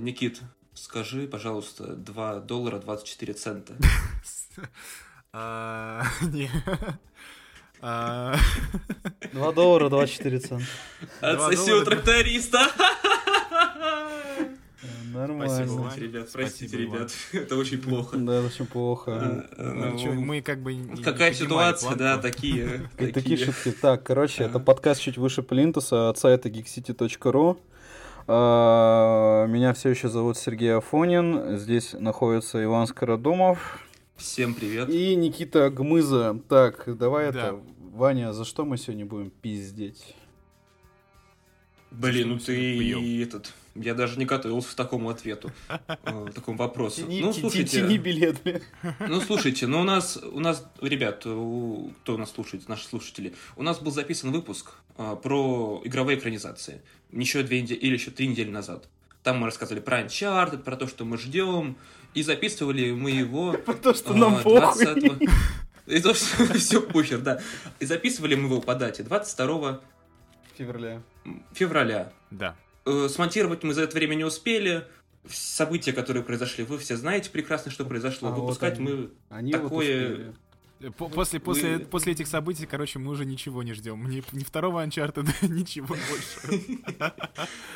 Никит, скажи, пожалуйста, 2 доллара 24 цента. А, Не. А, 2 доллара 24 цента. Отсоси у тракториста. Спасибо, Нормально. Вань. Простите, ребят, простите, Спасибо, ребят. Это очень плохо. Да, это очень плохо. А, ну, ну, чё, Мы как бы... Какая ситуация, да, такие. Такие такие. шутки. Так, короче, это подкаст чуть выше Плинтуса от сайта geekcity.ru. А, Меня все еще зовут Сергей Афонин. Здесь находится Иван Скородумов Всем привет. и Никита Гмыза. Так, давай Да. это, Ваня, за что мы сегодня будем пиздеть? Блин, ну сегодня ты пьем? этот... Я даже не готовился к такому ответу, э, такому вопросу. Тяни, Ну, слушайте, тяни билет, ну, слушайте, ну, у нас, у нас, ребят, у- кто нас слушает, наши слушатели, у нас был записан выпуск э, про игровые экранизации. Еще две недели, или еще три недели назад. Там мы рассказывали про Uncharted, про то, что мы ждем, и записывали мы его... Потому что а, нам похуй. 20 И то, что все похер, да. И записывали мы его по дате 22 Февраля. февраля. Да. Э, Смонтировать мы за это время не успели. События, которые произошли, вы все знаете прекрасно, что произошло. А вот Выпускать они. мы... Они Такое- вот После, после, Вы- после этих событий, короче, мы уже ничего не ждем. Ни, ни второго Uncharted, ничего больше.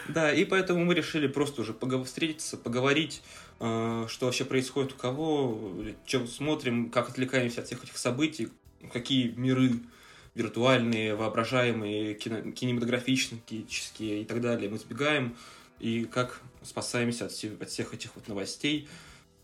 Да, и поэтому мы решили просто уже встретиться, поговорить, э, что вообще происходит у кого, чем смотрим, как отвлекаемся от всех этих событий, какие миры виртуальные, воображаемые, кино- кинематографические и так далее мы избегаем, и как спасаемся от, от всех этих вот новостей,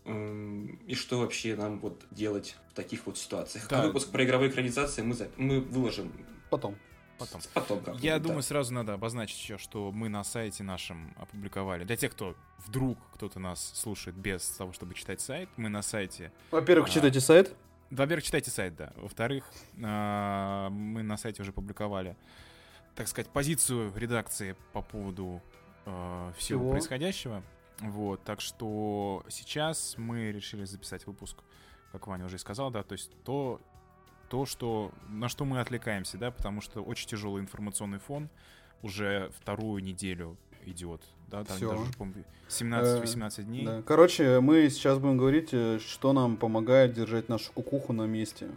эм, и что вообще нам вот делать в таких вот ситуациях. Да. Выпуск про игровые экранизации мы, за- мы выложим Потом. Потом. потом. Я да. думаю, сразу надо обозначить еще, что мы на сайте нашем опубликовали. Для тех, кто вдруг кто-то нас слушает без того, чтобы читать сайт, мы на сайте. Во-первых, А. читайте сайт. Во-первых, читайте сайт, да. Во-вторых, а, мы на сайте уже публиковали, так сказать, позицию редакции по поводу а, всего Всего. происходящего. Вот, так что сейчас мы решили записать выпуск, как Ваня уже и сказал, да, то есть то, то, что, на что мы отвлекаемся, да, потому что очень тяжелый информационный фон уже вторую неделю идет, да, там Всё. даже, по-моему, 17-18 дней. Да. Короче, мы сейчас будем говорить, э, что нам помогает держать нашу кукуху на месте.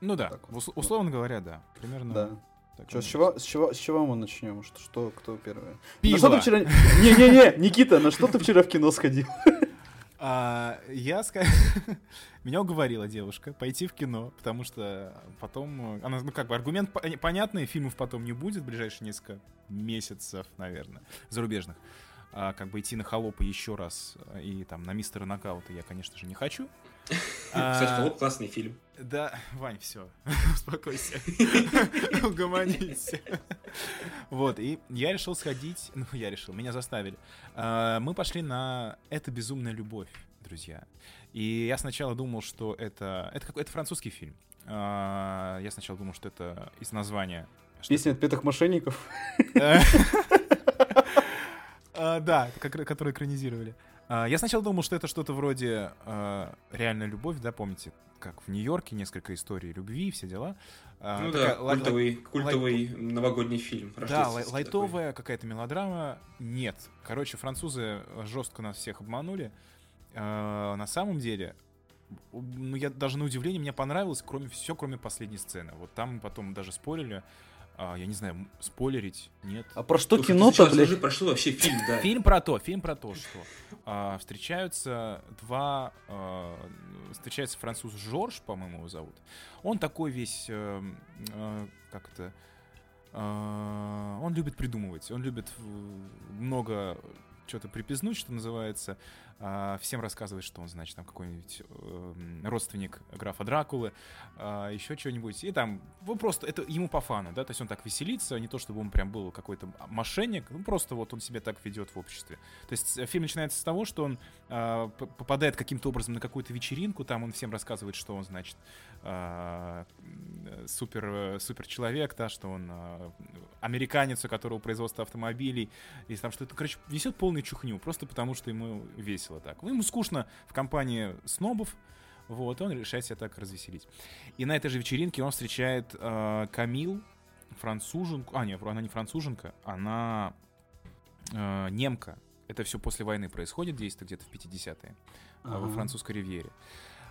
Ну да, Так вот. ус- условно говоря, да, примерно. Да. так Чё, с, чего, с, чего, с чего мы начнем? Что, что кто первый? На Пиво. что ты вчера... Не-не-не, Никита, на что ты вчера в кино сходил? А, я ска- Меня уговорила девушка пойти в кино, потому что потом... э, Она, ну, как бы, аргумент по- понятный, фильмов потом не будет в ближайшие несколько месяцев, наверное, зарубежных. А, как бы идти на холопа еще раз э, и там на мистера нокаута я, конечно же, не хочу. Кстати, А, «Холоп» классный фильм. Да, Вань, все, успокойся, угомонись. Вот, и я решил сходить, ну, я решил, меня заставили. А, Мы пошли на «Это безумная любовь», друзья. И я сначала думал, что это... Это, какой- это французский фильм. А, Я сначала думал, что это из названия... Песня отпетых мошенников. Да, который экранизировали. А, Я сначала думал, что это что-то вроде а, «Реальная любовь», да, помните, как в Нью-Йорке несколько историй любви, все дела. А, Ну такая да, лай- культовый, культовый новогодний фильм. да, лай- лайтовая какая-то мелодрама. Нет. Короче, французы жестко нас всех обманули. А, На самом деле, ну, я даже на удивление, мне понравилось, кроме все, кроме последней сцены. Вот там мы потом даже спорили. А, Я не знаю, спойлерить, нет. А про что кино-то, блядь? уже прошел вообще фильм, да. Фильм про то, фильм про то, что а, встречаются два, а, встречается француз Жорж, по-моему, его зовут. Он такой весь, э, э, как это, а, он любит придумывать, он любит много что-то припизнуть, что называется, а, всем рассказывать, что он, значит, там какой-нибудь эм, родственник графа Дракулы, а, еще что-нибудь. И там, ну, просто это ему по фану, да, то есть он так веселится, не то чтобы он прям был какой-то мошенник, ну, просто вот он себя так ведет в обществе. То есть фильм начинается с того, что он а, попадает каким-то образом на какую-то вечеринку, там он всем рассказывает, что он, значит, а, супер, э, супер человек, да, что он а, американец, у которого производство автомобилей, и там что-то, короче, несет полную чухню, просто потому что ему весело так. Ну, ему скучно в компании снобов, вот, он решает себя так развеселить. И на этой же вечеринке он встречает э, Камил, француженку. А, нет, она не француженка, она э, немка, Это все после войны происходит, действие где-то в 50-е Ага. во французской ривьере.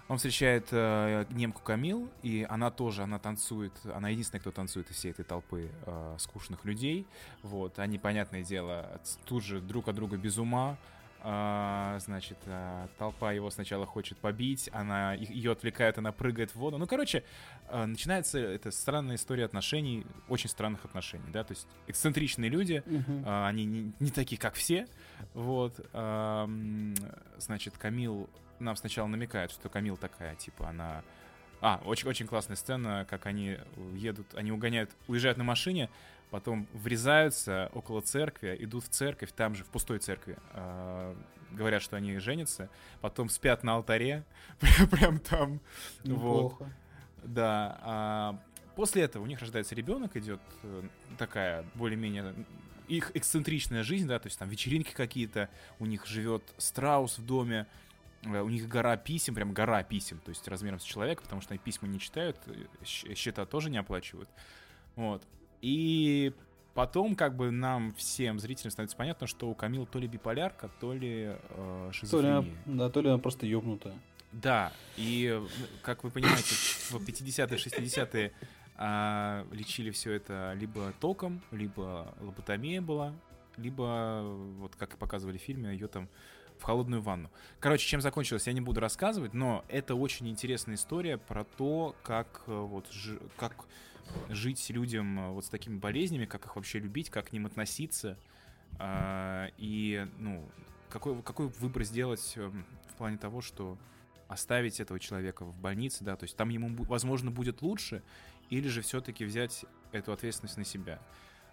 Он встречает э, немку Камил, и она тоже, она танцует, она единственная, кто танцует из всей этой толпы э, скучных людей. Вот, они, понятное дело, тут же друг от друга без ума. А, значит, а, толпа его сначала хочет побить, она ее отвлекает, она прыгает в воду. Ну, короче, а, начинается эта странная история отношений, очень странных отношений, да, то есть эксцентричные люди, Мгм. а, они не, не такие, как все. Вот. а, Значит, Камил нам сначала намекает, что Камил такая, типа, она... А, очень-очень классная сцена, как они едут, они угоняют, уезжают на машине, потом врезаются около церкви, идут в церковь, там же, в пустой церкви, а, говорят, что они женятся, потом спят на алтаре, прям, там. Вот. Неплохо. Да. а после этого у них рождается ребенок, идет э, такая более-менее их эксцентричная жизнь, да, то есть там вечеринки какие-то, у них живет страус в доме, э, у них гора писем, прям гора писем, то есть размером с человека, потому что они письма не читают, э, счета тоже не оплачивают. Вот. И потом, как бы нам всем зрителям становится понятно, что у Камил то ли биполярка, то ли э, То ли, шизофрения. да, то ли она просто ёбнутая. Да, и, э, как вы понимаете, в 50-е, 60-е а, лечили все это либо током, либо лоботомия была, либо, вот как и показывали в фильме, ее там в холодную ванну. Короче, чем закончилось, я не буду рассказывать, но это очень интересная история про то, как э, вот как жить людям э, вот с такими болезнями, как их вообще любить, как к ним относиться, а, и ну какой какой выбор сделать эм, в плане того, что оставить этого человека в больнице, да, то есть там ему, возможно, будет лучше, или же все-таки взять эту ответственность на себя.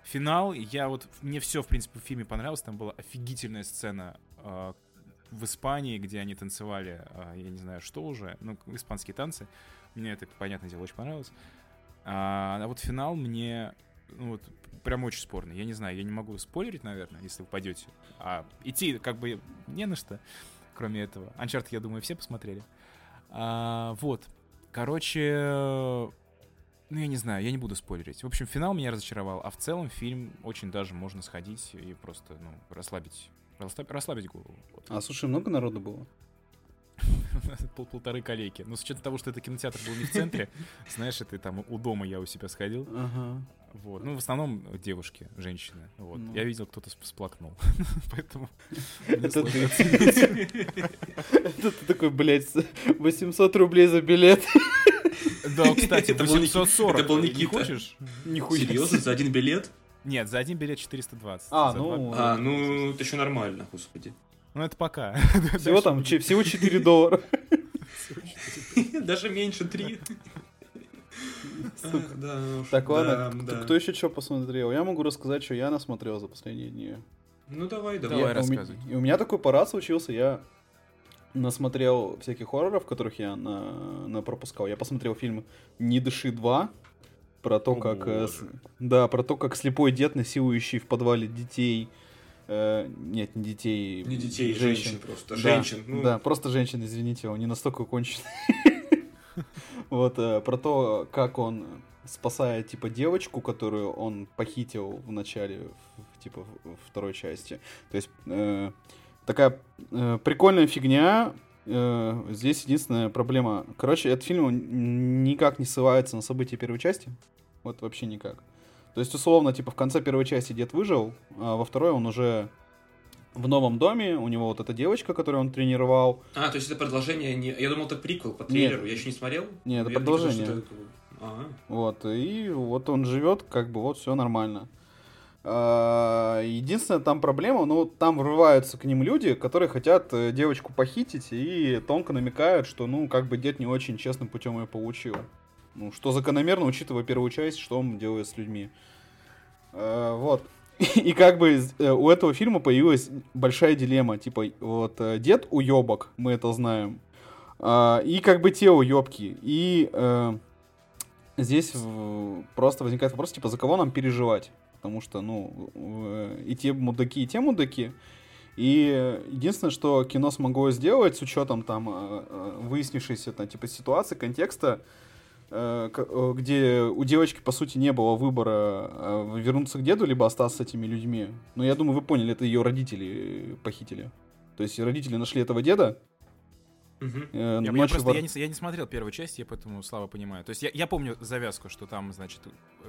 Финал, я вот, мне все, в принципе, в фильме понравилось, там была офигительная сцена э, в Испании, где они танцевали, э, я не знаю, что уже, ну, испанские танцы, мне это, понятное дело, очень понравилось. А, а вот финал мне, ну, вот, прям очень спорный. Я не знаю, я не могу спойлерить, наверное, если вы пойдете. А идти как бы не на что, кроме этого. Uncharted, я думаю, все посмотрели. А, вот. Короче, ну, я не знаю, я не буду спойлерить. В общем, финал меня разочаровал, а в целом фильм очень даже можно сходить и просто, ну, расслабить, расслабить голову. Вот. А слушай, много народу было? Пол- полторы колейки. Но с учетом того, что это кинотеатр был не в центре, знаешь, это там у дома я у себя сходил. Ага. Вот. Ну, в основном девушки, женщины. Вот. Ну. Я видел, кто-то сп- всплакнул. Поэтому... Это ты. оценить. Это ты такой, блядь, 800 рублей за билет. Да, кстати, Это был Ники- 840. это был Не Никита. хочешь? Нихуя. Серьезно, за один билет? Нет, за один билет 420. А, ну, А, ну, это еще нормально, господи. Ну, это пока. Всего там, всего 4 доллара. Даже меньше три. Сука. Ах, да уж, Так, ладно, да, кто- еще что посмотрел? Я могу рассказать, что я насмотрел за последние дни. Ну давай, Давай, давай. Я- у рассказывай. И у меня такой парад случился, я насмотрел всяких хорроров, которых я на, на пропускал. Я посмотрел фильм «Не дыши 2», про то, О, как... э, боже. Да, про то, как слепой дед, насилующий в подвале детей... э, нет, не детей. Не детей, женщин. женщин просто. Да, Женщин. ну, Да, просто женщин, извините, он не настолько конченый. Вот, э, про то, как он спасает, типа, девочку, которую он похитил в начале, типа, второй части. То есть, э, такая э, прикольная фигня. Э, Здесь единственная проблема. Короче, этот фильм он никак не ссылается на события первой части. Вот вообще никак. То есть, условно, типа, в конце первой части дед выжил, а во второй он уже в новом доме, у него вот эта девочка, которую он тренировал, А, то есть это продолжение не... Я думал, это приквел по трейлеру. Я еще не смотрел. Нет, это Я думал, продолжение. это- Ага. Вот, и вот он живет, как бы вот все нормально. А, Единственная там проблема, ну, там врываются к ним люди, которые хотят э, девочку похитить и тонко намекают, что, ну, как бы дед не очень честным путем ее получил. Ну, что закономерно, учитывая первую часть, что он делает с людьми. А, Вот. И как бы э, у этого фильма появилась большая дилемма. Типа, вот э, дед уебок, мы это знаем. А, И как бы те уебки. И э, здесь просто возникает вопрос, типа, за кого нам переживать? Потому что, ну, э, и те мудаки, и те мудаки. И э, единственное, что кино смогло сделать с учетом там э, э, выяснившейся там, типа, ситуации, контекста, э, э, где у девочки, по сути, не было выбора э, вернуться к деду, либо остаться с этими людьми. Но я думаю, вы поняли, это ее родители похитили. То есть родители нашли этого деда, Мгм. э, Я, я просто вор- я не, я не смотрел первую часть, я поэтому слабо понимаю. То есть я, я помню завязку, что там, значит,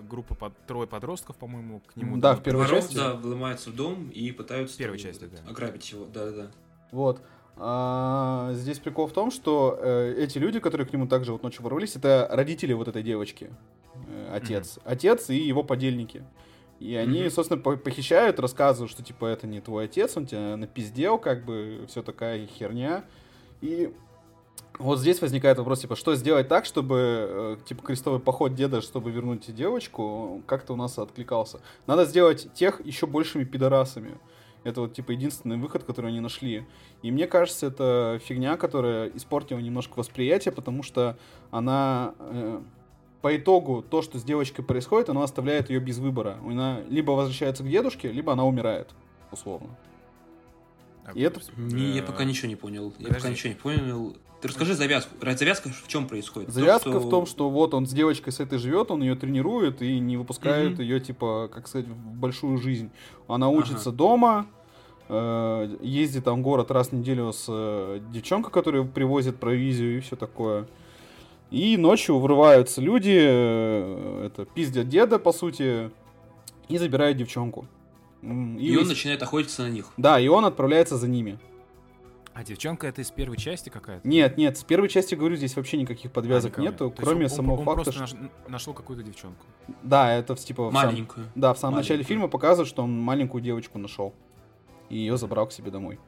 группа под, трое подростков, по-моему, к нему. Да, в первой Воров, части. Да, вломаются в дом и пытаются В первой части, да. ограбить его. Да-да-да. Вот. А, здесь прикол в том, что э, эти люди, которые к нему также вот ночью ворвались, это родители вот этой девочки. Э, отец. Отец и его подельники. И они, Мгм. собственно, по- похищают, рассказывают, что типа это не твой отец, он тебя напиздел, как бы все такая херня. И вот здесь возникает вопрос, типа, что сделать так, чтобы, э, типа, крестовый поход деда, чтобы вернуть девочку, как-то у нас откликался. Надо сделать тех еще большими пидорасами. Это вот, типа, единственный выход, который они нашли. И мне кажется, это фигня, которая испортила немножко восприятие, потому что она... э, по итогу, то, что с девочкой происходит, оно оставляет ее без выбора. Она либо возвращается к дедушке, либо она умирает, условно. А, И это- Не, я э, пока ничего не понял. Я подожди. пока ничего не понял. Ты расскажи завязку. Завязка в чем происходит? В том, Завязка что- в том, что вот он с девочкой с этой живет, он ее тренирует и не выпускает Мгм. ее, типа, как сказать, в большую жизнь. Она учится Ага. дома, э, ездит там в город раз в неделю с э, девчонкой, которая привозит провизию и все такое. И ночью врываются люди, э, это пиздят деда, по сути, и забирают девчонку. М, И он начинает охотиться на них. Да, и он отправляется за ними. А девчонка это из первой части какая-то? Нет, нет, с первой части, говорю, здесь вообще никаких А, подвязок никого нету, нет. То кроме он- самого он факта, просто что... наш- нашел какую-то девчонку. Да, это типа... в сам- Маленькую. Да, в самом начале Маленькую. фильма показывают, что он маленькую девочку нашел. И ее забрал к себе домой.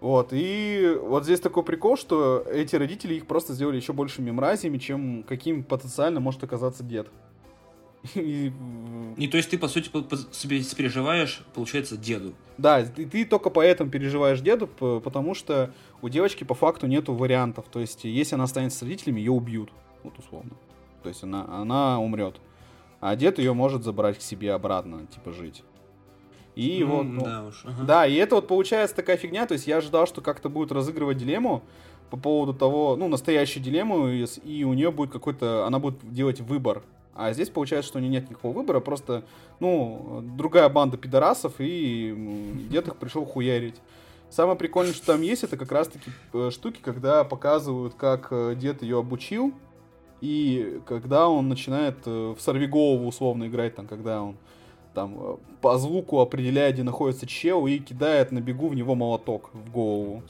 Вот, и вот здесь такой прикол, что эти родители их просто сделали еще большими мразями, чем каким потенциально может оказаться дед. И, И то есть ты, по сути, переживаешь, получается, деду. да, ты, ты только поэтому переживаешь деду, потому что у девочки по факту нету вариантов. То есть, если она останется с родителями, ее убьют, вот условно. То есть она, она умрет. А дед ее может забрать к себе обратно, типа жить. И Ну, вот, ну, да уж. ага. Да, и это вот получается такая фигня, то есть я ожидал, что как-то будет разыгрывать дилемму по поводу того, ну, настоящую дилемму, и, и у нее будет какой-то, она будет делать выбор. А здесь получается, что у нее нет никакого выбора, просто, ну, другая банда пидорасов, и дед их пришел хуярить. Самое прикольное, что там есть, это как раз-таки э, штуки, когда показывают, как э, дед ее обучил, и когда он начинает э, в сорвиголову условно играть, там, когда он там по звуку определяет, где находится чел, и кидает на бегу в него молоток в голову.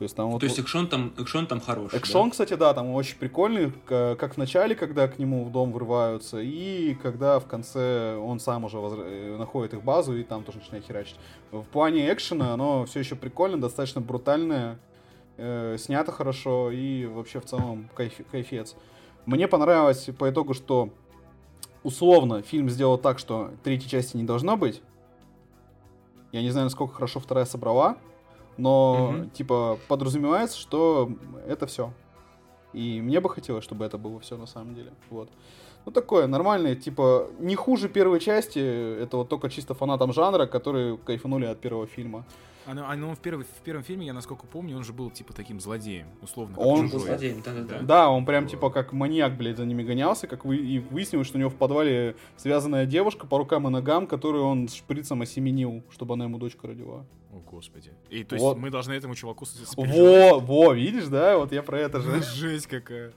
То есть там вот... То есть экшон там, экшон там хороший. Экшон, кстати, да, там очень прикольный, как в начале, когда к нему в дом врываются, и когда в конце он сам уже возра- э, находит их базу и там тоже начинает херачить. В плане экшена оно все еще прикольно, достаточно брутальное, э, снято хорошо и вообще в целом кайф- кайфец. Мне понравилось по итогу, что условно фильм сделал так, что третьей части не должно быть. Я не знаю, насколько хорошо вторая собрала, но Мгм. типа подразумевается, что это все. И мне бы хотелось, чтобы это было все на самом деле. Вот. Ну такое нормальное, типа не хуже первой части. Это вот только чисто фанатам жанра, которые кайфанули от первого фильма. А, ну, а, ну, в, первый- в первом фильме, я насколько помню, он же был типа таким злодеем, условно. как Он был злодеем, да-да-да. Да, он прям типа как маньяк, блядь, за ними гонялся, как вы и выяснилось, что у него в подвале связанная девушка по рукам и ногам, которую он шприцем осеменил, чтобы она ему дочку родила. Господи. И то есть Вот. мы должны этому чуваку? Во, во, видишь, да? Вот я про это же. Жесть какая.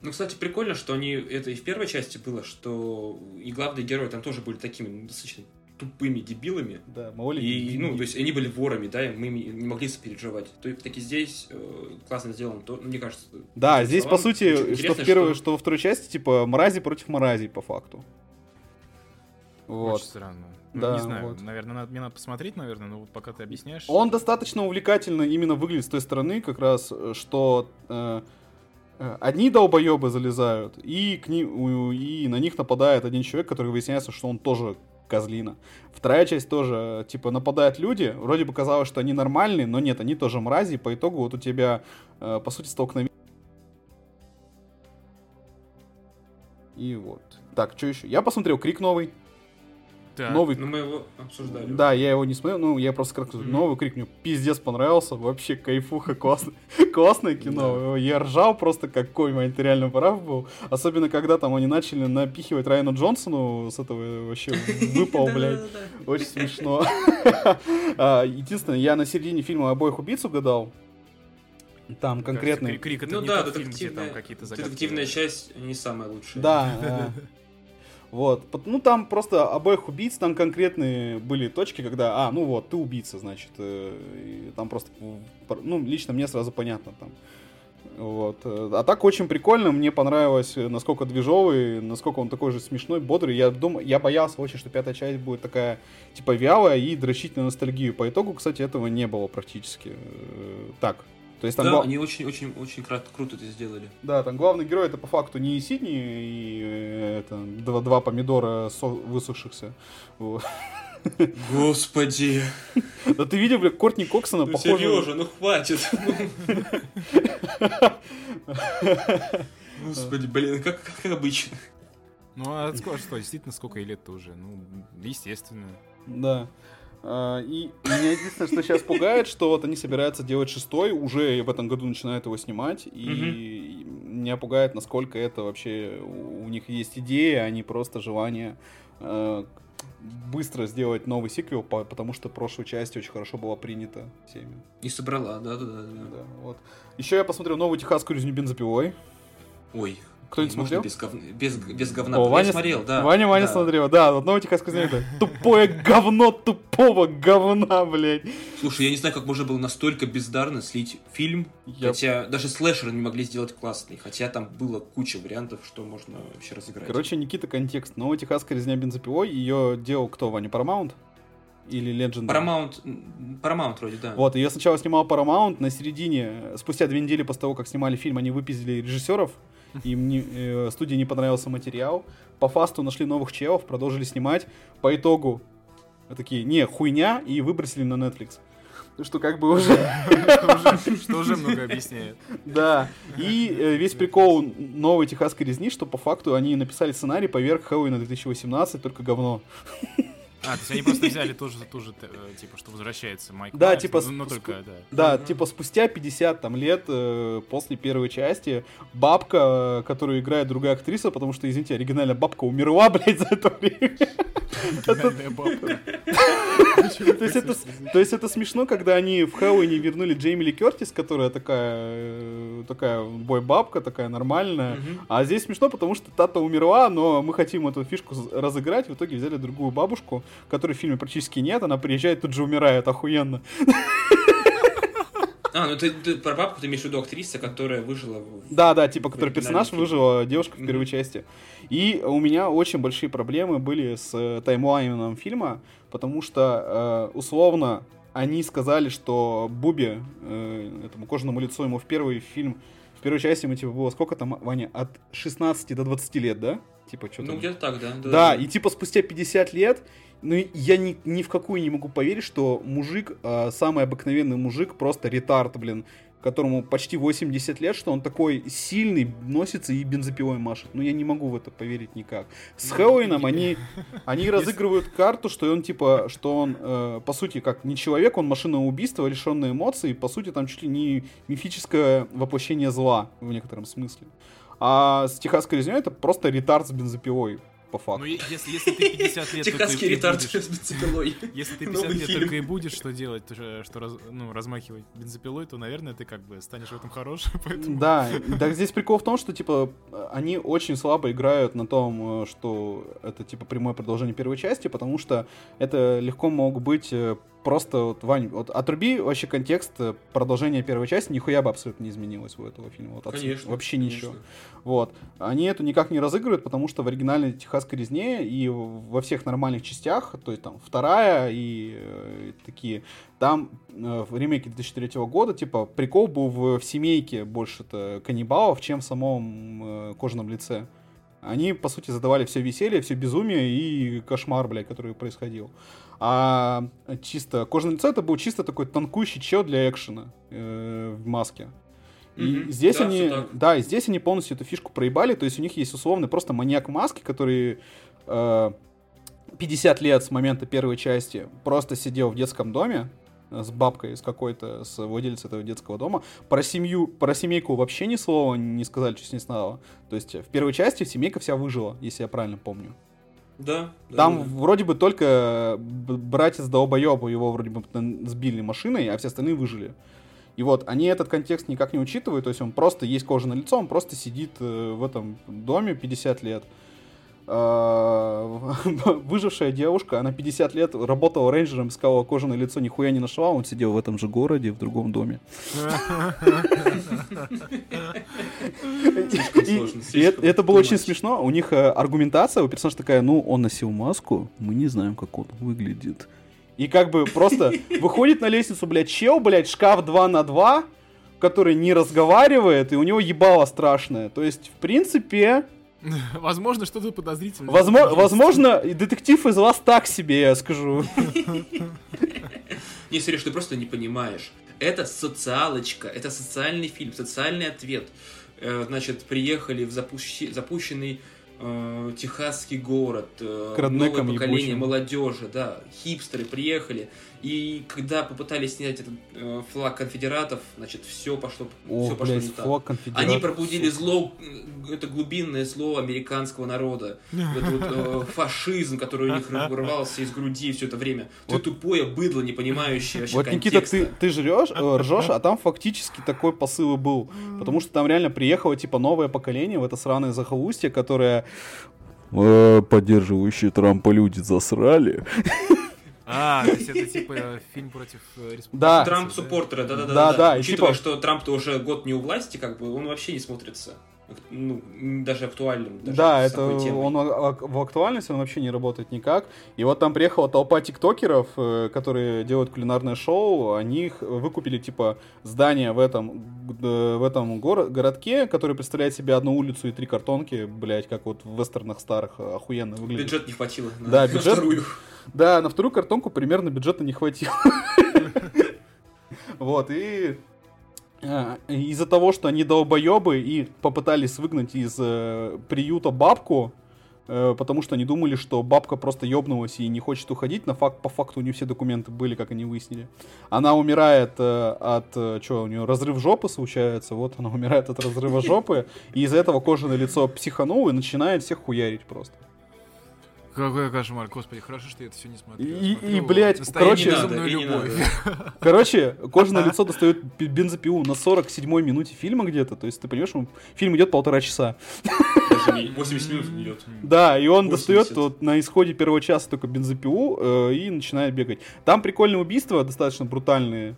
Ну, кстати, прикольно, что они это и в первой части было, что и главные герои там тоже были такими ну, достаточно тупыми дебилами. Да, мало И, ну, то есть они были ворами, да, и мы не могли сопереживать. То есть таки здесь э, классно сделано, то, мне кажется. Да, здесь, по сути, что в первой, что... во второй части, типа, мрази против мрази, по факту. Вот. Очень странно. Ну, Да, не знаю, вот. наверное, надо, мне надо посмотреть, наверное, но вот пока ты объясняешь... Он достаточно увлекательно именно выглядит с той стороны, как раз, что э, э, одни долбоебы залезают, и, к ним, и на них нападает один человек, который выясняется, что он тоже козлина. Вторая часть тоже, типа, нападают люди, вроде бы казалось, что они нормальные, но нет, они тоже мрази, и по итогу вот у тебя, э, по сути, столкновение. И вот. Так, что еще? Я посмотрел Крик новый. Так. Новый Ну, мы его обсуждали. Да, я его не смотрел, ну, я просто как Мгм. новый крик, мне пиздец понравился, вообще кайфуха, классно, классное кино, я ржал просто как конь, ты реально прав был, особенно когда там они начали напихивать Райану Джонсону с этого вообще выпал, блядь, очень смешно. А, Единственное, я на середине фильма обоих убийц угадал, там конкретный... Крик, это Ну не да, тот фильм, где там какие-то загадки. детективная часть не самая лучшая. Да. Вот. Ну, там просто обоих убийц, там конкретные были точки, когда, а, ну вот, ты убийца, значит. э, и там просто, ну, лично мне сразу понятно там. Вот. э, А так очень прикольно, мне понравилось, э, насколько движовый, насколько он такой же смешной, бодрый. Я думаю, я боялся очень, что пятая часть будет такая, типа, вялая и дрочить на ностальгию. По итогу, кстати, этого не было практически. Так. То есть там Да, гла- они очень-очень очень круто это сделали. да, там главный герой это по факту не Сидни и э, это два, два помидора со- высохшихся. Вот. Господи, Да ты видел, бля, Кортни Коксона ну похоже... Сережа, ну хватит. Господи, блин, как, как обычно. Ну, а сколько, что, действительно, сколько ей лет-то уже? Ну, естественно. Да. А, И меня единственное, что сейчас пугает, что вот они собираются делать шестой, уже в этом году начинают его снимать, и меня пугает, насколько это вообще у них есть идея, а не просто желание э, быстро сделать новый сиквел, по- потому что прошлая часть очень хорошо была принята всеми. И собрала, да-да-да. Да, вот. Еще я посмотрел новую техасскую резню бензопилой. Ой. Кто-нибудь смотрел? без, говна, без, без говна? О, Я Ваня, смотрел, да. Ваня, Ваня да. смотрел, да, вот новая техасская это тупое говно тупого говна, блядь. Слушай, я не знаю, как можно было настолько бездарно слить фильм, Я- хотя даже слэшеры не могли сделать классный, хотя там было куча вариантов, что можно вообще разыграть. Короче, Никита, контекст. Новая техасская резня бензопилой, ее делал кто, Ваня, Paramount? Или Legend? Paramount, Paramount вроде, да. Вот, ее сначала снимал Paramount, на середине, спустя две недели после того, как снимали фильм, они выпиздили режиссеров, им не, э, студии не понравился материал, по фасту нашли новых челов, продолжили снимать, по итогу такие, не, хуйня, и выбросили на Netflix. Что как бы уже... Что уже- Что уже много объясняет. Да. И э, весь прикол новой техасской резни, что по факту они написали сценарий поверх Хэллоуина 2018, только говно. А, то есть они просто взяли тоже, тоже э, типа, что возвращается Майк Да, Майерс, типа, ну, ну, с- только, да. Да, Мгм. типа спустя 50 там лет э, после первой части бабка, которую играет другая актриса, потому что, извините, оригинальная бабка умерла, блядь, за это время. Оригинальная бабка. То есть, это, смешно, когда они в Хэллоуине вернули Джейми Ли Кертис, которая такая, э, такая бой-бабка, такая нормальная. А здесь смешно, потому что Тата умерла, но мы хотим эту фишку разыграть. В итоге взяли другую бабушку, которой в фильме практически нет. Она приезжает, тут же умирает, охуенно. А, ну ты, ты про бабку ты имеешь в виду актриса, которая выжила в... Да, да, типа, который персонаж фильме. выжила девушка в первой части. И у меня очень большие проблемы были с э, таймлайном фильма, потому что, э, условно, они сказали, что Буби, э, этому кожаному лицу, ему в первый фильм, в первой части ему, типа, было сколько там, Ваня, от 16 до 20 лет, да? Типа, что-то... Ну, где-то так, да. Да, и типа спустя 50 лет, ну я ни, ни в какую не могу поверить, что мужик, а, самый обыкновенный мужик, просто ретард, блин, которому почти 80 лет, что он такой сильный, носится и бензопилой машет. Ну я не могу в это поверить никак. С Хэллоуином они, они разыгрывают карту, что он типа, что он э, по сути как не человек, он машина убийства, лишенная эмоций, по сути там чуть ли не мифическое воплощение зла в некотором смысле. А с техасской резней это просто ретард с бензопилой, по факту. Ну, если, если ты 50 лет Техасский ретард с бензопилой. Если ты Новый 50 лет фильм. только и будешь что делать, то, что что раз- ну, размахивать бензопилой, то, наверное, ты как бы станешь в этом хорошим, поэтому... Да, так здесь прикол в том, что, типа, они очень слабо играют на том, э, что это, типа, прямое продолжение первой части, потому что это легко мог быть э, просто, вот, Вань, вот отруби вообще контекст э, продолжения первой части, нихуя бы абсолютно не изменилось у этого фильма. Вот. Конечно. Вообще ничего. конечно. Вот. Они это никак не разыгрывают, потому что в оригинальной техасской резне и во всех нормальных частях, то есть там вторая и э, такие, там э, в ремейке 2003 года, типа, прикол был в, в семейке больше-то каннибалов, чем в самом э, кожаном лице. Они, по сути, задавали все веселье, все безумие и кошмар, блядь, который происходил. А чисто кожаное лицо это был чисто такой танкующий чел для экшена э, в маске. И Мгм. здесь Да, они, да, и здесь они полностью эту фишку проебали, то есть у них есть условный просто маньяк маски, который э, 50 лет с момента первой части просто сидел в детском доме, с бабкой, с какой-то, с владельцем этого детского дома. Про семью, про семейку вообще ни слова не сказали, с ней стало. То есть в первой части семейка вся выжила, если я правильно помню. Да. Там да, вроде бы только братец долбоеба его вроде бы сбили машиной, а все остальные выжили. И вот они этот контекст никак не учитывают, то есть он просто есть кожа на лицо, он просто сидит э, в этом доме 50 лет. А, выжившая девушка, она 50 лет работала рейнджером, искала кожу на лицо, нихуя не нашла, он сидел в этом же городе, в другом доме. И это было очень смешно. У них э, аргументация у персонажа такая, ну, он носил маску, мы не знаем, как он выглядит. И как бы просто выходит на лестницу, блядь, чел, блядь, шкаф 2 на 2, который не разговаривает, и у него ебало страшное. То есть, в принципе, Возможно, что-то подозрительное. Возможно, возможно, детектив из вас так себе, я скажу. Не, Сереж, ты просто не понимаешь. Это социалочка, это социальный фильм, социальный ответ. Э, значит, приехали в запущенный э, техасский город, э, новое поколение ебучим. молодежи, да, хипстеры приехали, и когда попытались снять этот э, флаг конфедератов, значит, все пошло, О, все пошло блядь, не так. Они пробудили сука. зло, это глубинное зло американского народа, этот вот, э, фашизм, который у них вырвался из груди все это время. Ты вот. тупое быдло, не понимающее вообще Вот, Никита, ты, ты жрешь, э, ржешь, а там фактически такой посыл и был. Потому что там реально приехало, типа, новое поколение в это сраное захолустье, которое э, поддерживающие Трампа люди засрали. А, то есть это типа фильм против э, республики. Да. Трамп-суппортеры, да-да-да. Да, да. Учитывая, типа... что Трамп-то уже год не у власти, как бы, он вообще не смотрится ну, даже актуальным. Даже да, это он в актуальности он вообще не работает никак. И вот там приехала толпа тиктокеров, э, которые делают кулинарное шоу. Они их выкупили типа здание в этом в этом горо- городке, который представляет себе одну улицу и три картонки, блять, как вот в вестернах старых охуенно выглядит. Бюджет не хватило. На, да, бюджет. На вторую. Да, на вторую картонку примерно бюджета не хватило. Вот, и а, из-за того, что они долбоебы и попытались выгнать из э, приюта бабку, э, потому что они думали, что бабка просто ёбнулась и не хочет уходить. На факт, по факту у нее все документы были, как они выяснили. Она умирает э, от... Э, что, у нее разрыв жопы случается. Вот она умирает от разрыва жопы. И из-за этого кожаное лицо психанул и начинает всех хуярить просто. Какой кошмар, господи, хорошо, что я это все не смотрю. И, и блядь, короче, надо, любовь. короче, кожаное лицо достает бензопилу на 47-й минуте фильма где-то, то есть ты понимаешь, фильм идет полтора часа. Даже 80 минут идет. Да, и он достает вот на исходе первого часа только бензопилу э, и начинает бегать. Там прикольные убийства, достаточно брутальные.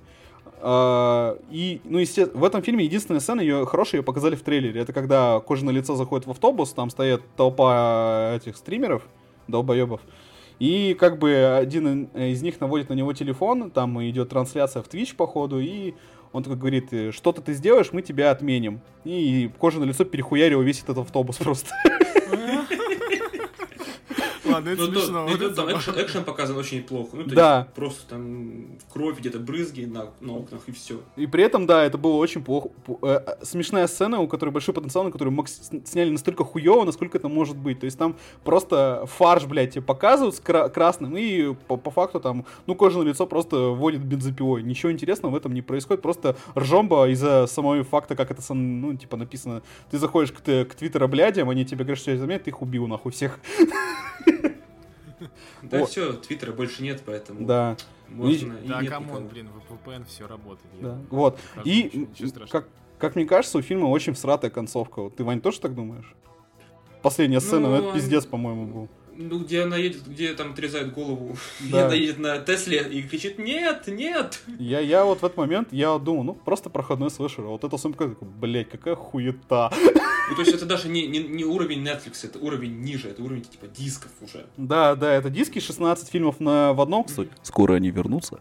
Uh, и, ну, естественно, в этом фильме единственная сцена, ее хорошая, ее показали в трейлере. Это когда кожаное лицо заходит в автобус, там стоят толпа этих стримеров, долбоебов. И как бы один из них наводит на него телефон, там идет трансляция в Twitch, походу, и он такой говорит, что-то ты сделаешь, мы тебя отменим. И кожа на лицо перехуярил весь этот автобус просто. Ладно, это ну, смешно. То, там экшен, экшен показан очень плохо. Ну, то да. есть просто там кровь, где-то брызги на, на окнах и все. И при этом, да, это было очень плохо. Э, э, смешная сцена, у которой большой потенциал, на которую сняли настолько хуево, насколько это может быть. То есть там просто фарш, блядь, тебе показывают с кра- красным, и по, по факту там, ну, кожаное лицо просто вводит бензопилой. Ничего интересного в этом не происходит. Просто ржомба из-за самого факта, как это, ну, типа, написано. Ты заходишь к, к твиттера, блядям, они тебе говорят, что я заметил, ты их убил, нахуй, всех. Да все, Твиттера больше нет, поэтому да. можно и, Да, come on, блин, в VPN все работает. Да. Вот. И, как, как мне кажется, у фильма очень всратая концовка. Ты, Вань, тоже так думаешь? Последняя сцена, ну, это пиздец, по-моему, был. Ну, где она едет, где там отрезает голову. Да. И она едет на Тесле и кричит «Нет, нет!» Я, я вот в этот момент, я думаю, ну, просто проходной слэшер. А вот эта сумка, такой, блядь, какая хуета. Ну, то есть это даже не, не, не уровень Netflix, это уровень ниже, это уровень типа дисков уже. Да, да, это диски, 16 фильмов на, в одном. Кстати, скоро они вернутся.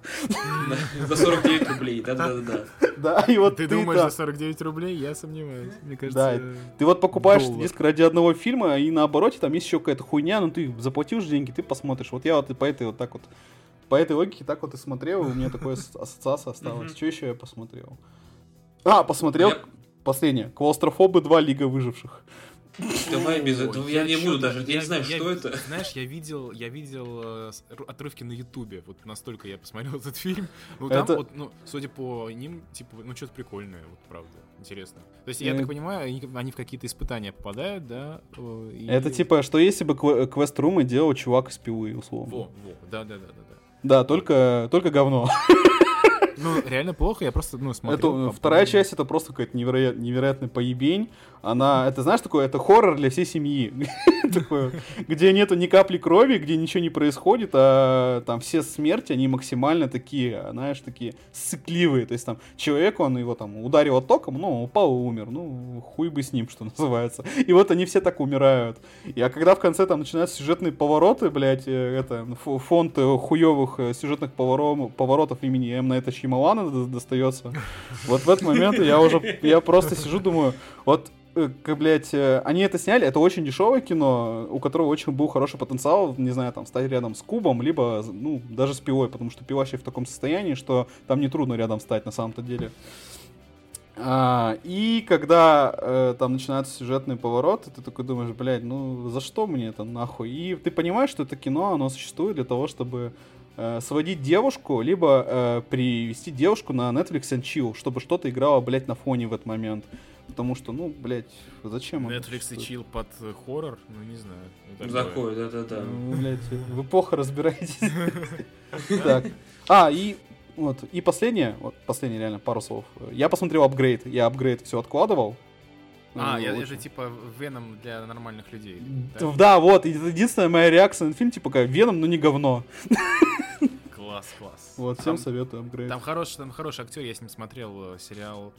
За 49 рублей, да-да-да. Да, и вот ты думаешь за 49 рублей? Я сомневаюсь. Мне кажется, Да, ты вот покупаешь диск ради одного фильма, и на обороте там есть еще какая-то хуйня, но ты заплатил же деньги, ты посмотришь. Вот я вот по этой вот так вот, по этой логике так вот и смотрел, у меня такая ассоциация осталась. Что еще я посмотрел? А, посмотрел последнее. Клаустрофобы 2 Лига выживших. Давай без этого. Я не буду даже, я не знаю, что это. Знаешь, я видел, я видел э, отрывки на Ютубе. Вот настолько я посмотрел этот фильм. Ну там Это- вот, ну, судя по ним, типа, ну что-то прикольное, вот правда, интересно. То есть я так понимаю, они, они в какие-то испытания попадают, да? э, и- Это типа, что если бы кве- квест-румы делал чувак из пивы, условно. Во, во, да, да, да, да, да. Да, только, только говно. Ну, реально плохо, я просто, ну, смотрю. Это, вторая часть это просто какая-то невероят, невероятная поебень. Она, это знаешь, такое, это хоррор для всей семьи. Где нету ни капли крови, где ничего не происходит, а там все смерти, они максимально такие, знаешь, такие сыкливые. То есть там человек, он его там ударил током, ну, упал и умер. Ну, хуй бы с ним, что называется. И вот они все так умирают. И, а когда в конце там начинаются сюжетные повороты, блядь, э, это, фонд э, хуёвых э, сюжетных поворотов, поворотов имени М. Найта Шьямалана д- достается, вот в этот момент я уже, я просто сижу, думаю, вот, блядь, э, они это сняли, это очень дешевое кино, у которого очень был хороший потенциал, не знаю, там, стать рядом с Кубом, либо, ну, даже с Пилой, потому что Пила вообще в таком состоянии, что там нетрудно рядом стать на самом-то деле. А, и когда э, там начинаются сюжетные повороты, ты такой думаешь, блядь, ну за что мне это нахуй? И ты понимаешь, что это кино, оно существует для того, чтобы э, сводить девушку, либо э, привести девушку на Netflix and chill, чтобы что-то играло, блядь, на фоне в этот момент. Потому что, ну, блядь, зачем Netflix и чил под э, хоррор, ну не знаю. ну. Заходит, да-да-да. Ну, блядь, вы плохо разбираетесь. Так. А, и вот, и последнее, вот, последнее реально, пару слов. Я посмотрел апгрейд, я апгрейд все откладывал. А, я, я же типа Веном для нормальных людей. Да, да, вот, единственная моя реакция на фильм, типа, как Веном, но не говно. Класс, класс. Вот, всем Там- советую апгрейд. Там хороший, там хороший актер, я с ним смотрел э, сериал,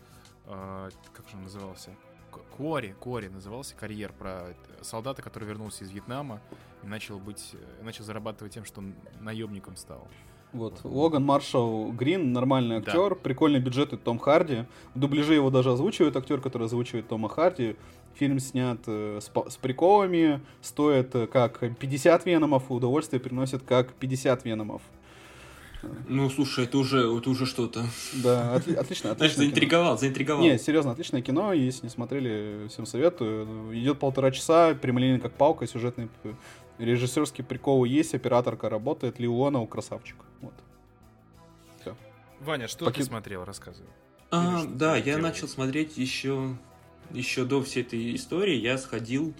э, как же он назывался? К- Куори, Куори назывался, карьер про э, солдата, который вернулся из Вьетнама и начал быть, э, начал зарабатывать тем, что он наемником стал. Вот, Логан Маршалл Грин, нормальный Да. актер, прикольный бюджет и Том Харди. В дубляже его даже озвучивает актер, который озвучивает Тома Харди. Фильм снят э, с, с приколами, стоит э, как 50 веномов, удовольствие приносит как 50 веномов. Ну, слушай, это уже, это уже что-то. Да, отли- отлично, Знаешь, отлично. заинтриговал, заинтриговал. Не, серьезно, отличное кино, если не смотрели, всем советую. Идет полтора часа, прямолинейно как палка, сюжетный п- режиссерские приколы есть, операторка работает, Леонов красавчик. Вот. Ваня, что Поки- ты смотрел, рассказывай. А, Или да, я делаешь? начал смотреть еще, еще до всей этой истории. Я сходил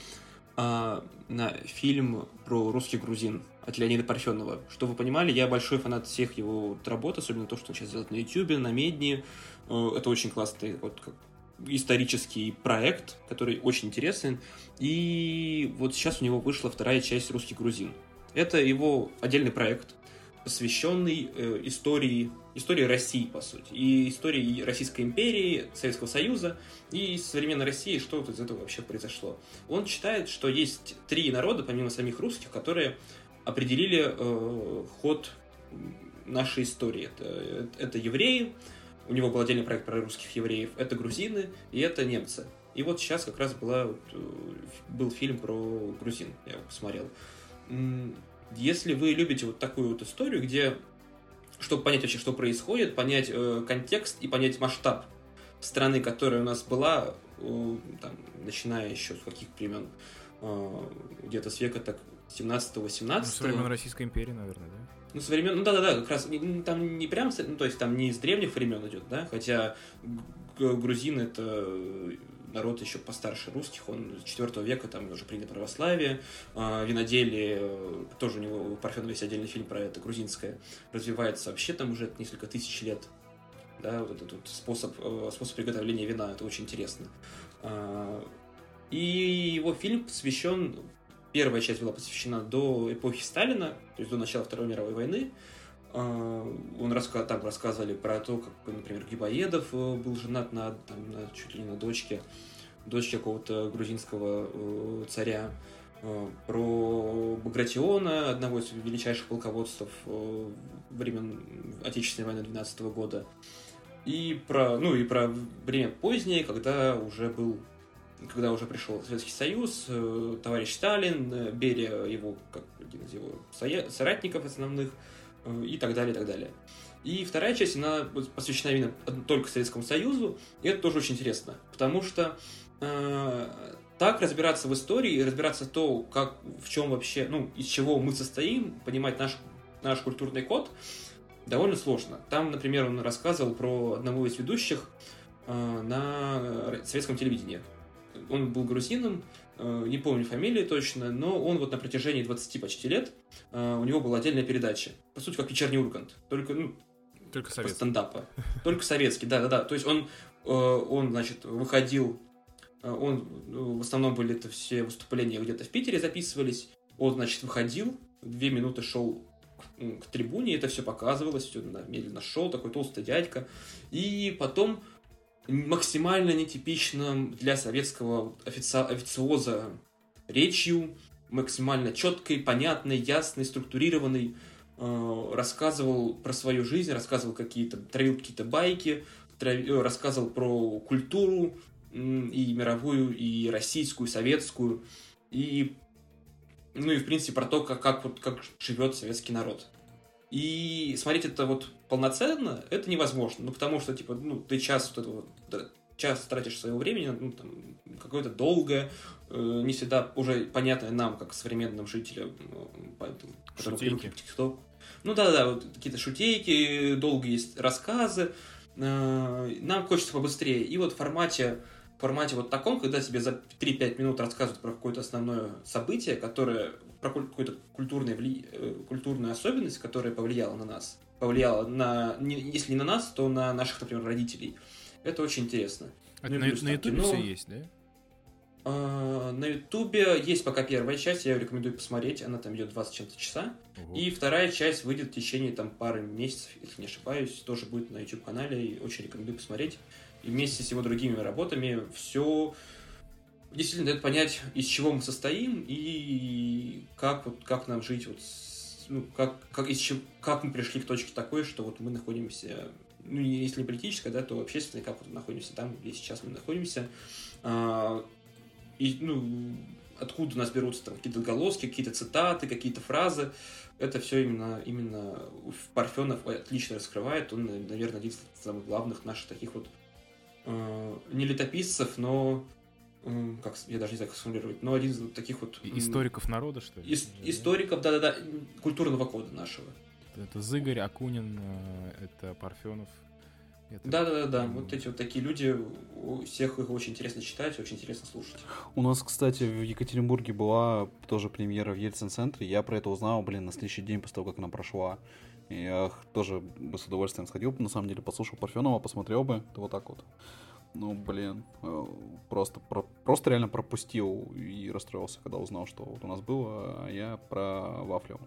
а, на фильм про русских грузин от Леонида Парфенова. Что вы понимали, я большой фанат всех его работ, особенно то, что он сейчас делает на Ютубе, на Медне. Э, Это очень классный вот, как исторический проект, который очень интересен. И вот сейчас у него вышла вторая часть «Русский грузин». Это его отдельный проект, посвященный э, истории, истории России, по сути, и истории Российской империи, Советского Союза, и современной России, что вот из этого вообще произошло. Он считает, что есть три народа, помимо самих русских, которые определили э, ход нашей истории. Это, это евреи, у него был отдельный проект про русских евреев, это грузины и это немцы. И вот сейчас как раз была, э, был фильм про грузин, я его посмотрел. Если вы любите вот такую вот историю, где, чтобы понять вообще, что происходит, понять э, контекст и понять масштаб страны, которая у нас была, э, там, начиная еще с каких времен, э, где-то с века так 17-18. Ну, со времен Российской империи, наверное, да? Ну, со времен, ну да-да-да, как раз там не прям, ну, то есть там не из древних времен идет, да, хотя г- грузин это народ еще постарше русских, он с 4 века там уже принято православие, а, виноделие, э, тоже у него у Парфенова есть отдельный фильм про это, грузинское, развивается вообще там уже несколько тысяч лет, да, вот этот вот способ, э, способ приготовления вина, это очень интересно. А, И его фильм посвящен Первая часть была посвящена до эпохи Сталина, то есть до начала Второй мировой войны. А, Он там рассказывали про то, как, например, Грибоедов э, был женат на, там, на чуть ли не на дочке, дочке какого-то грузинского э, царя. Э, Про Багратиона, одного из величайших полководцев э, времен Отечественной войны 12 года. И про, ну, и про время позднее, когда уже был когда уже пришел Советский Союз, э, товарищ Сталин, э, Берия его как один из его соратников основных э, и так далее, и так далее. И вторая часть, она посвящена именно только Советскому Союзу, и это тоже очень интересно, потому что э, так разбираться в истории разбираться то, как, в чем вообще, ну, из чего мы состоим, понимать наш, наш культурный код, довольно сложно. Там, например, он рассказывал про одного из ведущих э, на советском телевидении. Он был грузином, э, не помню фамилии точно, но он вот на протяжении 20 почти лет, э, у него была отдельная передача. По сути, как вечерний Ургант. Только, ну, Только по советский. стендапа. Только советский, да-да-да. То есть он, э, он, значит, выходил, он, ну, в основном были это все выступления где-то в Питере записывались. Он, значит, выходил, две минуты шел к трибуне, это все показывалось, все медленно шел, такой толстый дядька. И потом максимально нетипичным для советского офици- официоза речью, максимально четкой, понятной, ясной, структурированной, э, рассказывал про свою жизнь, рассказывал какие-то, травил какие-то байки, трави- э, рассказывал про культуру м, и мировую, и российскую, и советскую, и ну и в принципе про то, как, как, вот, как живет советский народ. И смотреть это вот полноценно, это невозможно. Ну, потому что, типа, ну, ты час вот этого, да, час тратишь своего времени, ну, там, какое-то долгое, э, не всегда уже понятное нам, как современным жителям, ну, поэтому, Шутейки. привыкли к ТикТоку. Ну да, да, вот какие-то шутейки, долгие есть рассказы. Э, Нам хочется побыстрее. И вот в формате, в формате вот таком, когда тебе за 3-5 минут рассказывают про какое-то основное событие, которое про какую-то культурную, вли... э, культурную особенность, которая повлияла на нас, повлияла на, не- если не на нас, то на наших, например, родителей. Это очень интересно. Это Ну и на, плюс на там Ютубе кино. все есть, да? А, На Ютубе есть пока первая часть, я ее рекомендую посмотреть, она там идет 20 с чем-то часа. Ого. И вторая часть выйдет в течение там пары месяцев, если не ошибаюсь, тоже будет на YouTube канале, и очень рекомендую посмотреть. И вместе с его другими работами все действительно дает понять, из чего мы состоим и как вот как нам жить вот ну, как, как, из чем, как мы пришли к точке такой, что вот мы находимся, ну, если не политической, да, то общественной, как вот находимся там, где сейчас мы находимся. А, и, ну, откуда у нас берутся там какие-то отголоски, какие-то цитаты, какие-то фразы. Это все именно, именно Парфенов отлично раскрывает. Он, наверное, один из самых главных наших таких вот э, не летописцев, но как, я даже не знаю, как сформулировать, но один из вот таких вот Историков народа, что ли? ис- Да? историков, да-да-да, культурного кода нашего. Это Зыгорь, Акунин, э, это Парфенов. Это- Да-да-да, М. вот эти вот такие люди, у всех их очень интересно читать, очень интересно слушать. У нас, кстати, в Екатеринбурге была тоже премьера в Ельцин-центре. Я про это узнал, блин, на следующий день после того, как она прошла. Я тоже бы с удовольствием сходил, на самом деле, послушал Парфенова, посмотрел бы. Это вот так вот. Ну, блин, э, просто, про- просто реально пропустил и расстроился, когда узнал, что вот у нас было, а я про вафлю.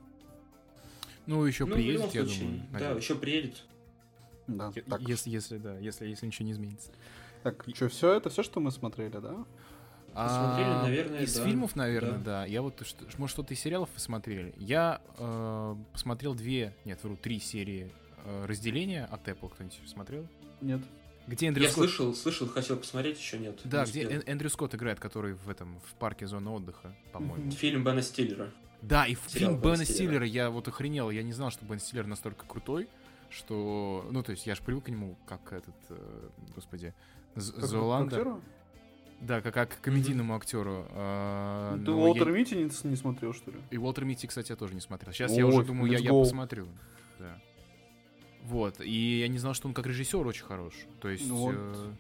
Ну, еще ну, приедет, я случае, думаю. да, надеюсь. еще приедет. Да, Е- так. Если, если, да, если, если ничего не изменится. Так, что, все это все, что мы смотрели, да? Посмотрели, А, наверное, Из да. фильмов, наверное, Да. да. Я вот, что- может, что-то из сериалов вы смотрели. Я э, посмотрел две, нет, вру, три серии э, разделения от Apple. Кто-нибудь смотрел? Нет. Где Эндрю Я Скотт... слышал, слышал, хотел посмотреть, еще нет. Да, не где. Эн- Эндрю Скотт играет, который в этом, в парке зоны отдыха, по-моему. Фильм Бена Стиллера. Да, и Сериал фильм Бена Бена Стиллера. Стиллера, я вот охренел, я не знал, что Бен Стиллер настолько крутой, что, ну, то есть я же привык к нему, как этот, э, господи, З- Как- Зооландер. к актеру? Да, как, как к комедийному актеру. а, Ты Уолтер я- Митти не, не смотрел, что ли? И Уолтер Митти, кстати, я тоже не смотрел. Сейчас О, я уже думаю, я, я посмотрю. Да. Вот, и я не знал, что он как режиссер очень хорош. То есть... Ну вот, э,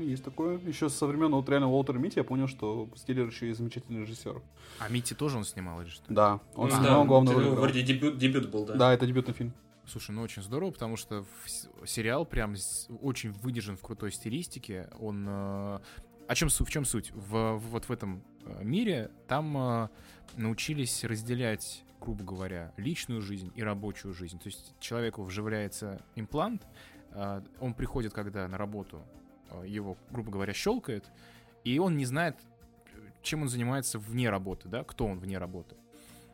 э, есть такое. Еще со времен вот реально Уолтера Митти я понял, что Стиллер еще и замечательный режиссер. А Митти тоже он снимал или что? Да, он Ну снимал да, главную это. Вроде дебют, дебют был, да. Да, это дебютный фильм. Слушай, ну очень здорово, потому что сериал прям очень выдержан в крутой стилистике. Он... э, О чем, в чем суть? В, в- вот в этом э, мире там э, научились разделять, грубо говоря, личную жизнь и рабочую жизнь. То есть человеку вживляется имплант, э, он приходит, когда на работу э, его, грубо говоря, щелкает, и он не знает, чем он занимается вне работы, да, кто он вне работы.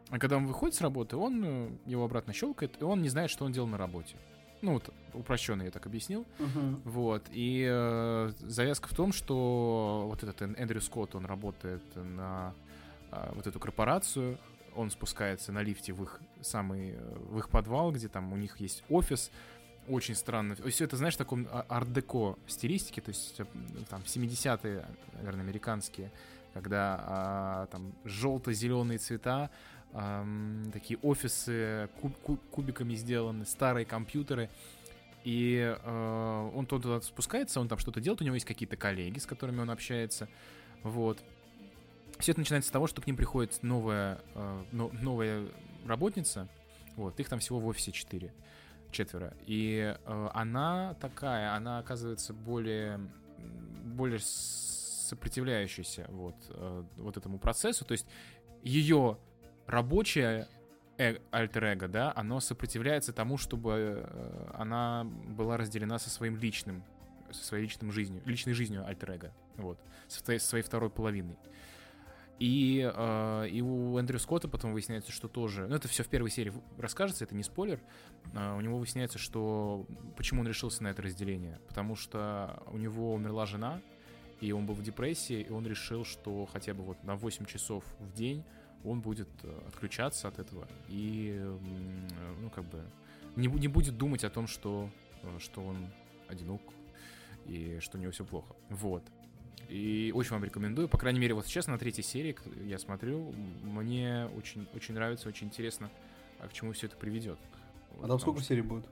А когда он выходит с работы, он э, его обратно щелкает, и он не знает, что он делал на работе. Ну, вот упрощенно я так объяснил. Вот. И э, завязка в том, что вот этот Эн- Эндрю Скотт, он работает на а, вот эту корпорацию, он спускается на лифте в их самый, э, в их подвал, где там у них есть офис, очень странно. Все это, знаешь, в таком а- арт-деко стилистике, то есть э, там 70-е, наверное, американские когда а, там желто-зеленые цвета, ам, такие офисы куб- куб- кубиками сделаны, старые компьютеры. И э, он туда спускается, он там что-то делает, у него есть какие-то коллеги, с которыми он общается. Вот. Все это начинается с того, что к ним приходит новая, э, но- новая работница. Вот, их там всего в офисе четыре, четверо. И э, она такая, она оказывается более, более сопротивляющейся вот, э, вот этому процессу. То есть ее рабочее э- альтер-эго, да, оно сопротивляется тому, чтобы э, она была разделена со своим личным, со своей личным жизнью, личной жизнью альтер-эго, вот, со своей, второй половиной. И, э, и у Эндрю Скотта потом выясняется, что тоже... Ну, это все в первой серии расскажется, это не спойлер. Э, у него выясняется, что... Почему он решился на это разделение? Потому что у него умерла жена, и он был в депрессии, и он решил, что хотя бы вот на 8 часов в день он будет э, отключаться от этого и, ну, как бы, не, не будет думать о том, что, э, что он одинок и что у него все плохо. Вот. И очень вам рекомендую. По крайней мере, вот сейчас на третьей серии я смотрю, мне очень, очень нравится, очень интересно, а к чему все это приведет. А там сколько серий будет?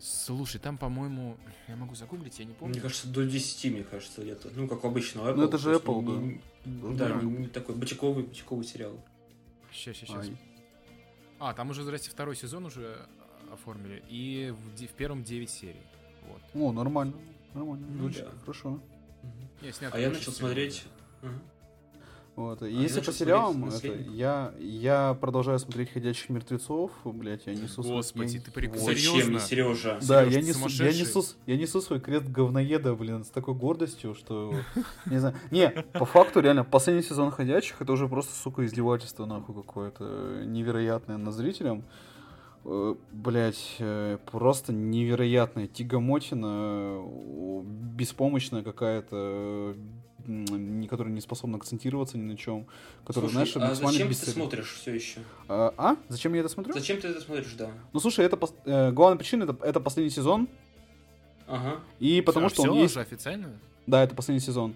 Слушай, там, по-моему, я могу загуглить, я не помню. Мне кажется, до 10, мне кажется, где-то. Ну, как обычно. Apple, Ну, это же Apple, не- да. Да, Да. не, не такой бычковый, бычковый сериал. Сейчас, сейчас, сейчас. А, там уже, здрасте, второй сезон уже а, оформили, и в, в первом 9 серий. Вот. О, нормально. Нормально. Ну да. хорошо. Не, снят А я начал всего, смотреть... Ага. Вот. я Если по сериалам, это, я, я продолжаю смотреть «Ходячих мертвецов», блять, я несу свой- Господи, я- ты прик- Вот. Серьезно? Сережа? Да, Серёж, я ты несу, я, несу, я несу свой крест говноеда, блин, с такой гордостью, что... Не знаю. Не, по факту, реально, последний сезон «Ходячих» это уже просто, сука, издевательство, нахуй, какое-то невероятное над зрителем. Блять, просто невероятная тягомотина, э, беспомощная какая-то, которая не способна акцентироваться ни на чем, которая, Слушай, знаешь, а максимально зачем ты бесцельна. смотришь все еще? А, а? Зачем я это смотрю? Зачем ты это смотришь, да? Ну, слушай, это э, главная причина это, это последний сезон, Ага. и потому А, что всё он есть. уже официально? Да, это последний сезон.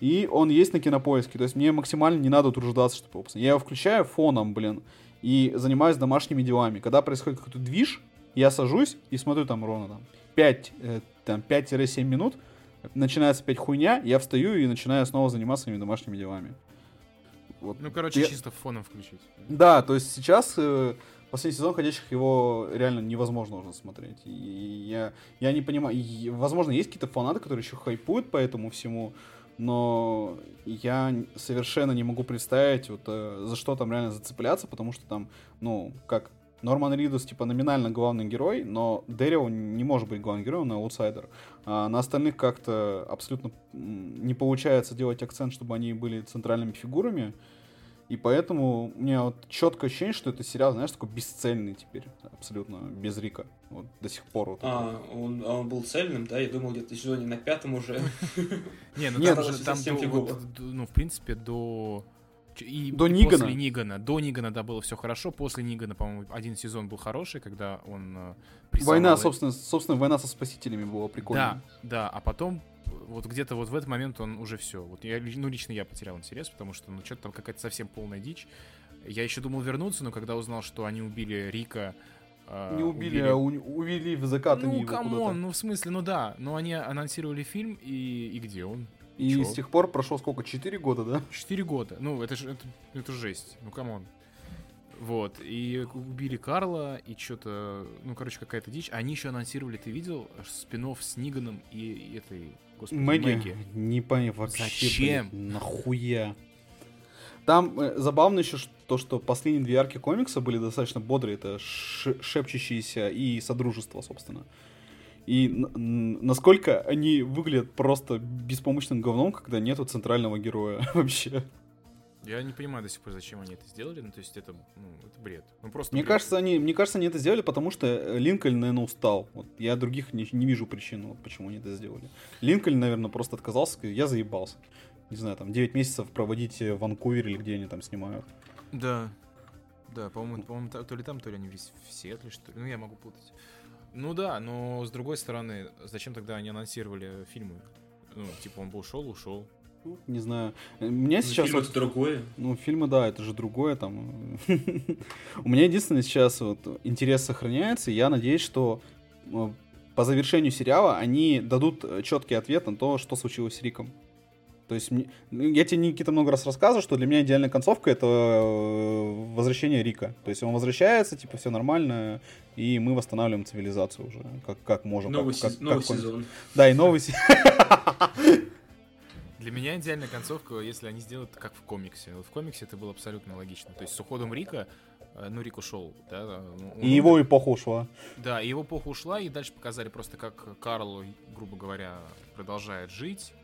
И он есть на кинопоиске. То есть мне максимально не надо утруждаться, чтобы его посмотреть. Я его включаю фоном, блин, и занимаюсь домашними делами. Когда происходит какой-то движ, я сажусь и смотрю там ровно там 5, э, там 5-7 минут, начинается опять хуйня, я встаю и начинаю снова заниматься своими домашними делами. Вот. Ну, короче, Я- чисто фоном включить. Да, то есть сейчас э, последний сезон «Ходячих» его реально невозможно уже смотреть. И я, я не понимаю, и, возможно, есть какие-то фанаты, которые еще хайпуют по этому всему, но я совершенно не могу представить, вот, э, за что там реально зацепляться, потому что там, ну, как Норман Ридус, типа, номинально главный герой, но Дэрил не может быть главным героем, он аутсайдер. А на остальных как-то абсолютно не получается делать акцент, чтобы они были центральными фигурами. И поэтому у меня вот четкое ощущение, что это сериал, знаешь, такой бесцельный теперь, абсолютно, без Рика. Вот до сих пор. Вот А, он, а он был цельным, да? Я думал, где-то в сезоне на пятом уже. Не, ну там, же- там ну, в принципе, до... И, До и Нигана. После Нигана. До Нигана, да, было все хорошо. После Нигана, по-моему, один сезон был хороший, когда он э, Война, собственно, собственно, война со спасителями была прикольная. Да, да, а потом вот где-то вот в этот момент он уже все. Вот я, ну, лично я потерял интерес, потому что, ну, что-то там какая-то совсем полная дичь. Я еще думал вернуться, но когда узнал, что они убили Рика... э, Не убили, а у- увели в закат Ну, come on, ну, в смысле, ну да. Но они анонсировали фильм, и, и где он? И чё? с тех пор прошло сколько? Четыре года, да? Четыре года. Ну, это же это, это жесть. Ну, come on. Вот. И убили Карла, и что-то... Ну, короче, какая-то дичь. Они еще анонсировали, ты видел, спин с Ниганом и, этой... Господи, Мэгги. Не понял вообще. Зачем? блядь, нахуя? Там э, забавно еще то, что последние две арки комикса были достаточно бодрые. Это шепчущиеся и содружество, собственно. И насколько они выглядят просто беспомощным говном, когда нету центрального героя вообще. Я не понимаю до сих пор, зачем они это сделали. Ну, то есть это, ну, это бред. Ну, просто Мне бред. кажется, они, мне кажется, они это сделали, потому что Линкольн, наверное, устал. Вот я других не, не вижу причин, вот почему они это сделали. Линкольн, наверное, просто отказался, сказал, я заебался. Не знаю, там 9 месяцев проводить в Ванкувере или где они там снимают. Да. Да, по-моему, по-моему, то ли там, то ли они весь в Сиэтле, что ли. Ну, я могу путать. Ну да, но с другой стороны, зачем тогда они анонсировали фильмы? Ну, типа, он бы ушел, ушел. Не знаю. У меня Ну, сейчас... фильм вот- это другое. Ну, фильмы, да, это же другое там. У меня единственное сейчас вот интерес сохраняется, и я надеюсь, что э, по завершению сериала они дадут четкий ответ на то, что случилось с Риком. То есть, мне- ну, я тебе, Никита, много раз рассказывал, что для меня идеальная концовка — это э, возвращение Рика. То есть он возвращается, типа, все нормально, и мы восстанавливаем цивилизацию уже, как, как можем. как- Новый, как- сез- новый как он- сезон. Да, и новый сезон. Для меня идеальная концовка, если они сделают как в комиксе. Вот в комиксе это было абсолютно логично. То есть с уходом Рика, э, ну, Рик ушел, да, он И его эпоха ушла. Да, и его эпоха ушла, и дальше показали просто, как Карл, грубо говоря, продолжает жить,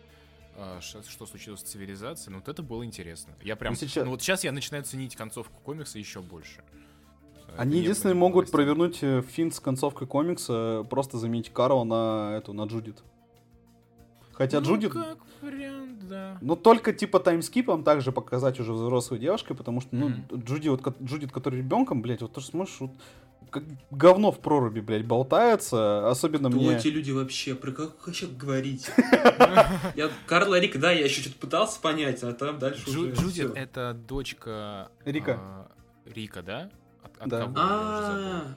что случилось с цивилизацией. Ну, вот это было интересно. Я прям... Ну, сейчас- Ну, вот сейчас я начинаю ценить концовку комикса еще больше. Это Они не единственные могут новостей. провернуть э, финт с концовкой комикса, просто заменить Карла на эту, на Джудит. Хотя Ну, Джудит, как вариант, да. ну только типа таймскипом также показать уже взрослой девушкой, потому что, ну, Мгм. Джуди, вот, Джудит, который ребенком, блядь, вот ты же смотришь, вот, говно в проруби, блядь, болтается, особенно Кто мне... эти люди вообще? Про как вообще говорите? Я Карла Рика, да, я еще что-то пытался понять, а там дальше уже Джудит это дочка... Рика. а, Рика, да? Да. А,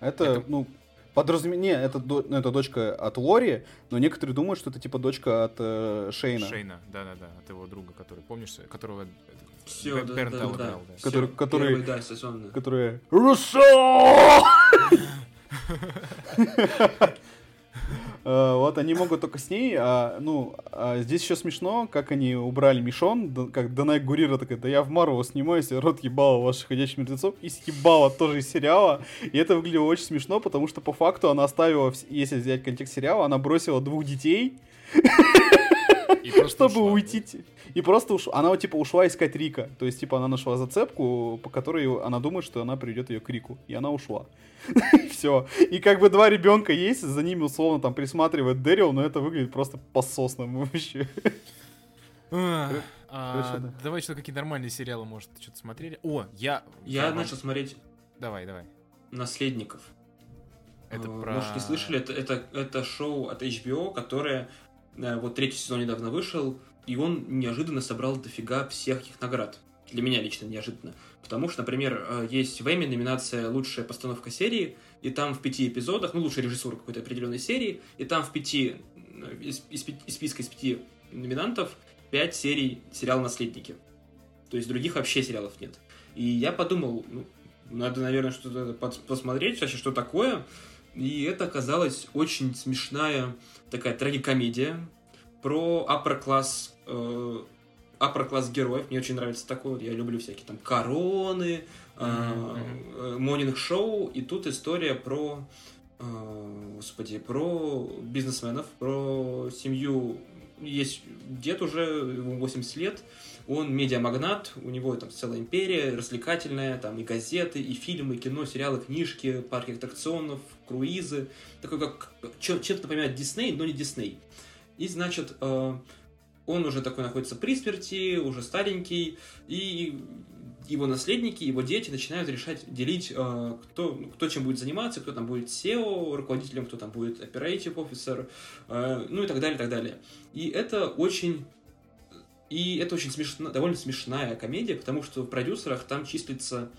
Это, ну, подразуме... Не, это, ну, это дочка от Лори, но некоторые думают, что это типа дочка от э, Шейна. Шейна, да-да-да, от его друга, который, помнишь, которого Всё, Бер- да, Бернт да, да. играл, да. Всё, Который- который- первый, да, сезон. Которая... Руссо! Э, Вот они могут только с ней, а, ну, а здесь еще смешно, как они убрали Мишон, да- как Данай Гурира такая, да я в Марвел снимаюсь, рот ебала ваших ходячих мертвецов, и съебала тоже из сериала, и это выглядело очень смешно, потому что по факту она оставила, если взять контекст сериала, она бросила двух детей, И просто чтобы ушла, уйти. И просто ушла. Она типа ушла искать Рика. То есть, типа, она нашла зацепку, по которой она думает, что она приведет ее к Рику. И она ушла. Все. И как бы два ребенка есть, за ними условно там присматривает Дэрил, но это выглядит просто пососно вообще. А, а, да. Давай что какие нормальные сериалы, может, что-то смотрели. О, я... Я начал смотреть Давай, давай. «Наследников». Это Э, про... Может, не слышали, это, это, это шоу от HBO, которое вот третий сезон недавно вышел, и он неожиданно собрал дофига всяких наград. Для меня лично неожиданно. Потому что, например, э, есть в Эмми номинация «Лучшая постановка серии», и там в пяти эпизодах, ну, лучшая режиссура какой-то определенной серии, и там в пяти, э, из, из из списка из пяти номинантов пять серий сериала «Наследники». То есть других вообще сериалов нет. И я подумал, ну, надо, наверное, что-то посмотреть вообще, что такое. И это оказалась очень смешная такая трагикомедия про upper класс э, upper класс героев. Мне очень нравится такое. Вот Я люблю всякие там короны, монинг шоу. И тут история про э, господи, про бизнесменов, про семью. Есть дед уже, ему 80 лет, он медиамагнат, у него там целая империя развлекательная, там и газеты, и фильмы, и кино, сериалы, книжки, парки аттракционов, круизы. Такой как чем- чем-то напоминает Дисней, но не Дисней. И, значит, э, он уже такой находится при смерти, уже старенький, и его наследники, его дети начинают решать, делить, э, кто, кто чем будет заниматься, кто там будет SEO руководителем, кто там будет operative officer, э, ну и так далее, так далее. И это очень и это очень смешно, довольно смешная комедия, потому что в продюсерах там числится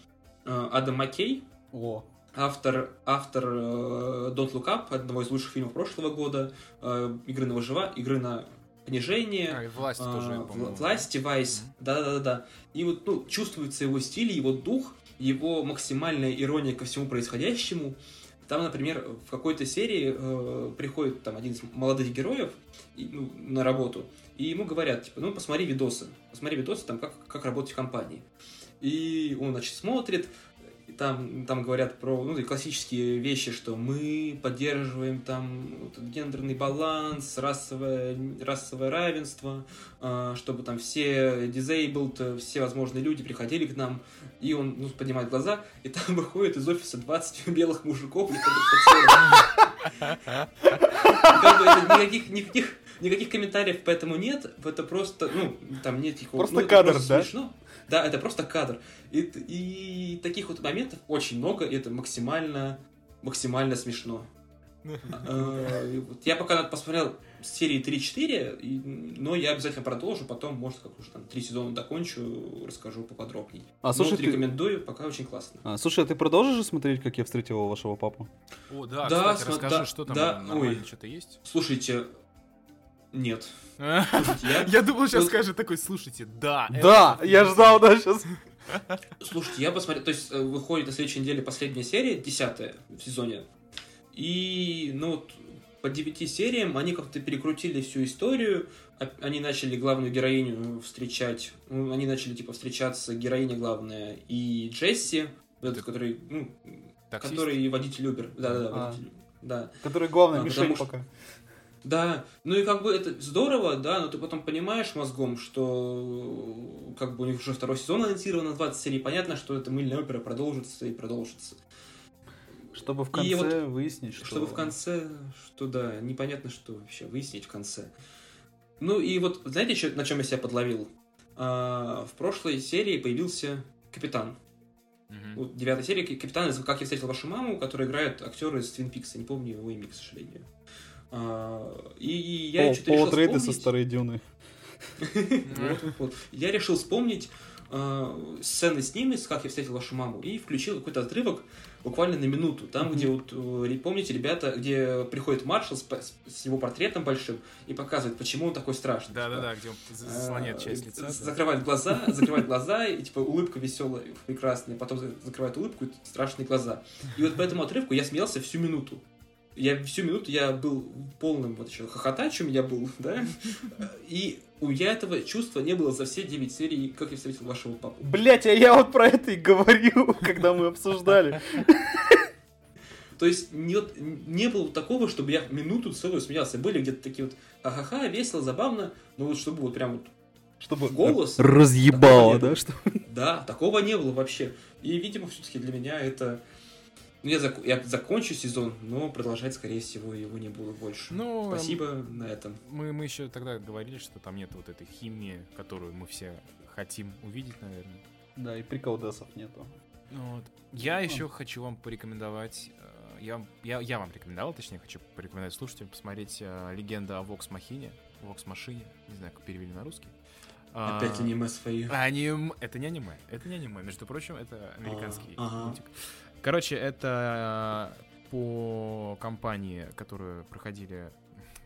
э, Адам Маккей, О. автор, автор э, Don't Look Up, одного из лучших фильмов прошлого года, э, игры на выжива, игры на понижение, А, и власть а, тоже, по-моему. власти Вайс, да-да-да. И вот ну, чувствуется его стиль, его дух, его максимальная ирония ко всему происходящему. Там, например, в какой-то серии э, приходит там один из молодых героев и, ну, на работу, и ему говорят, типа, ну, посмотри видосы, посмотри видосы, там, как, как работать в компании. И он, значит, смотрит, там, там говорят про ну, классические вещи, что мы поддерживаем там гендерный баланс, расовое, расовое равенство, а, чтобы там все disabled, все возможные люди приходили к нам, и он ну, поднимает глаза, и там выходит из офиса 20 белых мужиков, лет под 40. И как бы это никаких, никаких, никаких комментариев по этому нет, это просто, ну, там нет никакого... Просто ну, кадр, да? смешно. Да, это просто кадр. И, и таких вот моментов очень много, и это максимально, максимально смешно. Э, я пока посмотрел серии 3-4, но я обязательно продолжу, потом, может, как уже там три сезона докончу, расскажу поподробнее. А, слушай, ты... рекомендую, пока очень классно. А, слушай, а ты продолжишь смотреть, как я встретил вашего папу? О, да, да кстати, см... расскажи, да, что там да, ой, что-то есть? Слушайте, нет. Я думал, сейчас скажет такой, слушайте, да. Да, я ждал, да, сейчас. Слушайте, я посмотрел, то есть э, выходит на следующей неделе последняя серия, десятая в сезоне. И, ну, вот, по девяти сериям они как-то перекрутили всю историю. Они начали главную героиню встречать. Ну, они начали, типа, встречаться героиня главная и Джесси, этот, который, ну, который водитель Uber. Да-да-да, а. водитель. Да. Который главный, а, мишень потому, пока. Да, ну и как бы это здорово, да, но ты потом понимаешь мозгом, что как бы у них уже второй сезон анонсирован на 20 серий, понятно, что эта мыльная опера продолжится и продолжится. Чтобы в конце вот, выяснить, что... Чтобы в конце, что да, непонятно, что вообще выяснить в конце. Ну и вот, знаете, что, на чем я себя подловил? А, в прошлой серии появился Капитан. Угу. Вот, девятой серии Капитан из «Как я встретил вашу маму», который играет актер из Твин Пикса, не помню его имя, к сожалению. А, и, и я что-то решил вспомнить... со старой дюны. Я решил вспомнить э, сцены с ними, с «Как я встретил вашу маму», и включил какой-то отрывок буквально на минуту. Там, где вот, э, помните, ребята, где приходит маршал с, с его портретом большим и показывает, почему он такой страшный. Да-да-да, где он заслоняет часть лица. Закрывает глаза, закрывает глаза, и типа улыбка веселая, прекрасная, потом закрывает улыбку и страшные глаза. И вот по этому отрывку я смеялся всю минуту я всю минуту я был полным вот еще хохотачем я был, да, и у меня этого чувства не было за все 9 серий, как я встретил вашего папу. Блять, а я вот про это и говорил, когда мы обсуждали. То есть не, не было такого, чтобы я минуту целую смеялся. Были где-то такие вот ха-ха-ха, весело, забавно, но вот чтобы вот прям вот чтобы голос разъебало, да? Что... Да, такого не было вообще. И, видимо, все-таки для меня это я, зак... я закончу сезон, но продолжать, скорее всего, его не буду больше. Ну, Спасибо эм, на этом. Мы, мы еще тогда говорили, что там нет вот этой химии, которую мы все хотим увидеть, наверное. Да, и приколдесов нету. Ну вот. Я ну. еще хочу вам порекомендовать э, я, я, я вам рекомендовал, точнее, хочу порекомендовать слушателям посмотреть uh, «Легенда о Вокс Махине», «Вокс Машине», не знаю, как перевели на русский. Опять а, аниме свои. Аним... Это не аниме, это не аниме, между прочим, это американский а, ага. Короче, это э, по компании, которую проходили...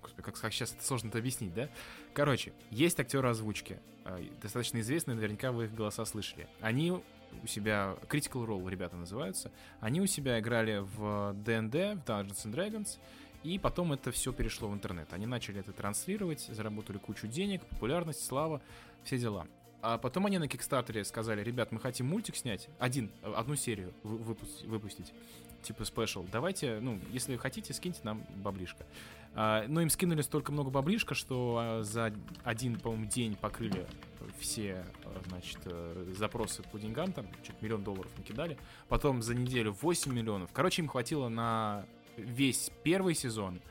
Господи, как, как сейчас это сложно это объяснить, да? Короче, есть актеры озвучки, э, достаточно известные, наверняка вы их голоса слышали. Они у себя, Critical Role ребята называются, они у себя играли в D&D, в Dungeons and Dragons, и потом это все перешло в интернет. Они начали это транслировать, заработали кучу денег, популярность, слава, все дела. А потом они на Кикстартере сказали, ребят, мы хотим мультик снять, один, одну серию выпустить, выпустить типа спешл. Давайте, ну, если хотите, скиньте нам баблишко. А, но им скинули столько много баблишка, что а, за один, по-моему, день покрыли все, а, значит, э, запросы по деньгам, там, чуть миллион долларов накидали. Потом за неделю 8 миллионов. Короче, им хватило на весь первый сезон,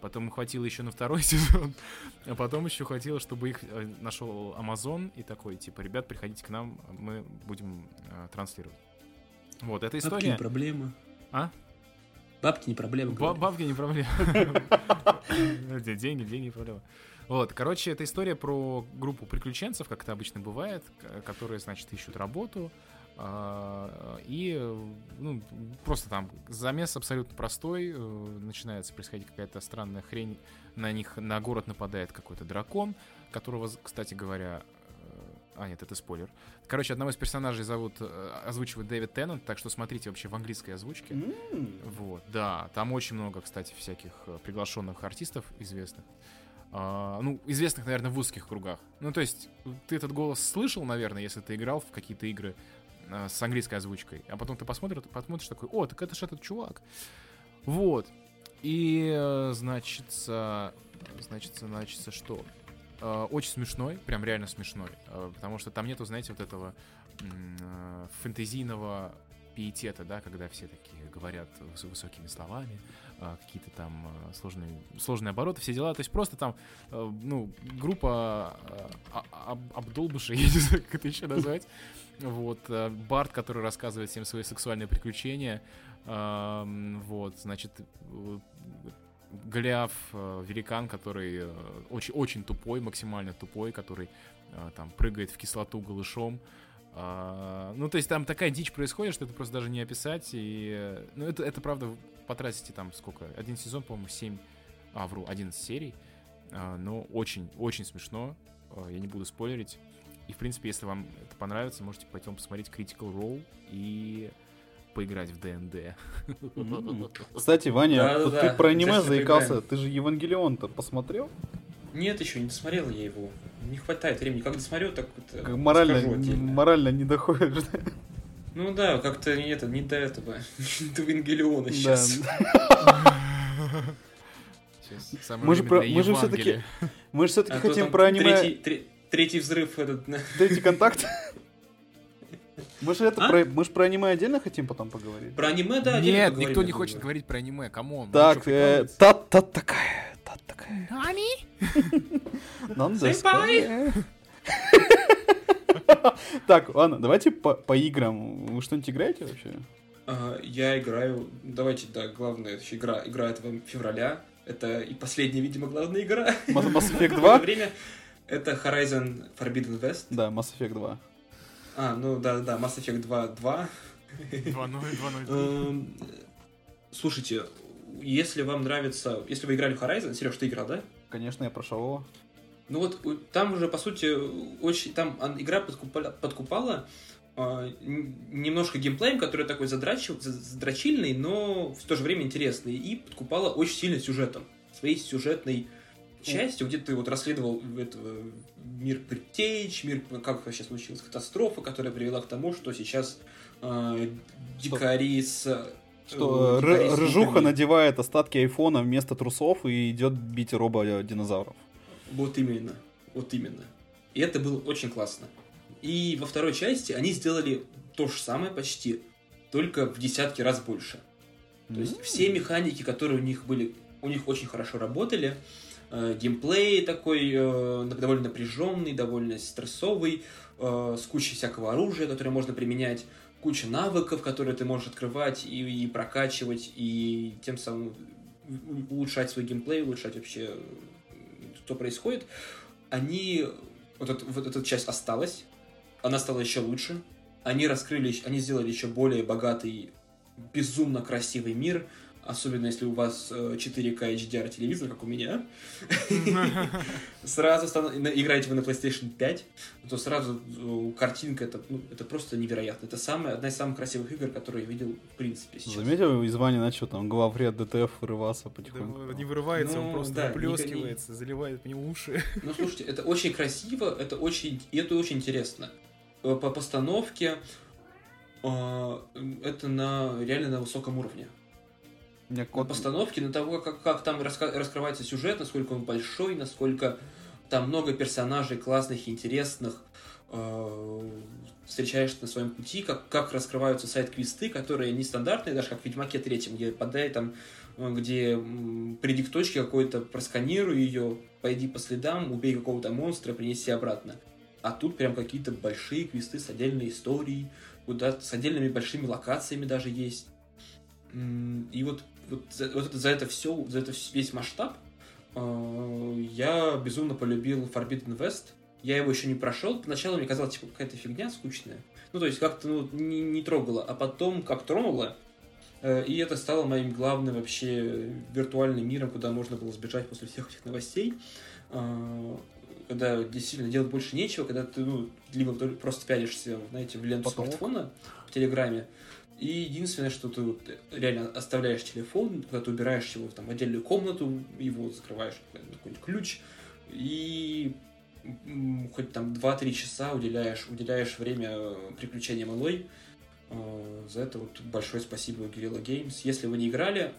потом хватило еще на второй сезон, а потом еще хватило, чтобы их э, нашел Amazon и такой, типа, ребят, приходите к нам, мы будем э, транслировать. Вот, эта история... Бабки не проблема. А? Бабки не проблема. Ба- бабки не проблема. Деньги, деньги не проблема. Вот, короче, это история про группу приключенцев, как это обычно бывает, которые, значит, ищут работу, и ну, просто там замес абсолютно простой. Э, начинается происходить какая-то странная хрень. На них на город нападает какой-то дракон, которого, кстати говоря, э, а, нет, это спойлер. Короче, одного из персонажей зовут, э, озвучивает Дэвид Теннант, так что смотрите вообще в английской озвучке. Mm. Вот, да, там очень много, кстати, всяких приглашенных артистов известных. А, ну, известных, наверное, в узких кругах. Ну, то есть, ты этот голос слышал, наверное, если ты играл в какие-то игры Э, с английской озвучкой. А потом ты посмотришь, посмотришь такой, о, так это же этот чувак. Вот. И, э, значит, значит, значит, что? Э, очень смешной, прям реально смешной. Потому что там нету, знаете, вот этого фэнтезийного пиетета, да, когда все такие говорят с высокими словами, а, какие-то там а, сложные, сложные обороты, все дела. То есть просто там, а, ну, группа а, об, обдолбышей, я не знаю, как это еще назвать. Вот, Барт, который рассказывает всем свои сексуальные приключения. Вот, значит, Голиаф, великан, который очень, очень тупой, максимально тупой, который там прыгает в кислоту голышом. А, ну, то есть там такая дичь происходит, что это просто даже не описать. И, ну, это, это правда, потратите там сколько? Один сезон, по-моему, 7, а, вру, 11 серий. А, но очень, очень смешно. А, я не буду спойлерить. И, в принципе, если вам это понравится, можете пойти посмотреть Critical Role и поиграть в ДНД. Кстати, Ваня, да, да, ты да. про аниме заикался. Ты же Евангелион-то посмотрел? Нет, еще не досмотрел я его. Не хватает времени. Как досмотрю, так вот как морально, морально не доходишь. Ну да, как-то не, это, не до этого. до Евангелиона сейчас. мы же, про, мы же все-таки мы же все-таки а хотим про аниме. Третий, третий взрыв этот. Третий контакт. Мы же это а? про, мы же про аниме отдельно хотим потом поговорить. Про аниме, да, Нет, никто не хочет говорить про аниме, кому? Так, э, та, та такая такая. Нани? Нандеска. Так, ладно, давайте по, по играм. Вы что-нибудь играете вообще? Uh, я играю. Давайте, да, главная игра, игра этого февраля. Это и последняя, видимо, главная игра. Mass Effect 2? время. Это Horizon Forbidden West. Да, Mass Effect 2. А, ну да, да, Mass Effect 2 2. 2.0, 2.0. Слушайте, если вам нравится... Если вы играли в Horizon, Сереж, ты играл, да? Конечно, я прошел его. Ну вот там уже, по сути, очень... Там игра подкупала, подкупала э, немножко геймплеем, который такой задрачив, задрачильный, но в то же время интересный. И подкупала очень сильно сюжетом. Своей сюжетной частью, где ты вот расследовал этого мир предтеч, мир, как вообще случилась катастрофа, которая привела к тому, что сейчас э, дикари с что э, рыжуха надевает остатки айфона вместо трусов и идет бить робо-динозавров. Вот именно. Вот именно. И это было очень классно. И во второй части они сделали то же самое почти, только в десятки раз больше. То есть все механики, которые у них были, у них очень хорошо работали. Э, геймплей такой э, довольно напряженный, довольно стрессовый, э, с кучей всякого оружия, которое можно применять куча навыков, которые ты можешь открывать и, и прокачивать, и тем самым улучшать свой геймплей, улучшать вообще, что происходит. Они, вот, это, вот эта часть осталась, она стала еще лучше, они раскрыли, они сделали еще более богатый, безумно красивый мир, особенно если у вас 4К э, HDR телевизор, как у меня, сразу играете вы на PlayStation 5, то сразу э, картинка, это, ну, это просто невероятно. Это самая, одна из самых красивых игр, которые я видел, в принципе, сейчас. Заметил, из Вани начал там главред ДТФ вырываться потихоньку? Да, не вырывается, ну, он просто да, выплескивается, не... заливает нему уши. Ну, слушайте, это очень красиво, это очень, и это очень интересно. Э, по постановке это на реально на высоком уровне. Мне код... На постановке, на того, как, как там раска... раскрывается сюжет, насколько он большой, насколько там много персонажей классных, интересных, э, встречаешь на своем пути, как, как раскрываются сайт-квесты, которые нестандартные, даже как в Ведьмаке третьем, где подай там, э, где приди к точке какой-то, просканируй ее, пойди по следам, убей какого-то монстра, принеси обратно. А тут прям какие-то большие квесты с отдельной историей, куда с отдельными большими локациями даже есть. И вот вот, за, вот это, за это все, за это весь масштаб э, я безумно полюбил Forbidden West. Я его еще не прошел. Поначалу мне казалось, типа, какая-то фигня скучная. Ну, то есть, как-то ну, не, не трогало. А потом, как тронуло, э, и это стало моим главным вообще виртуальным миром, куда можно было сбежать после всех этих новостей. Э, когда действительно делать больше нечего, когда ты, ну, либо просто пялишься, знаете, в ленту Потолок. смартфона в Телеграме, и единственное, что ты вот реально оставляешь телефон, когда ты убираешь его там, в отдельную комнату, его закрываешь на какой-нибудь ключ, и хоть там 2-3 часа уделяешь, уделяешь время приключениям Элой. А, за это вот большое спасибо Guerrilla Games. Если вы не играли,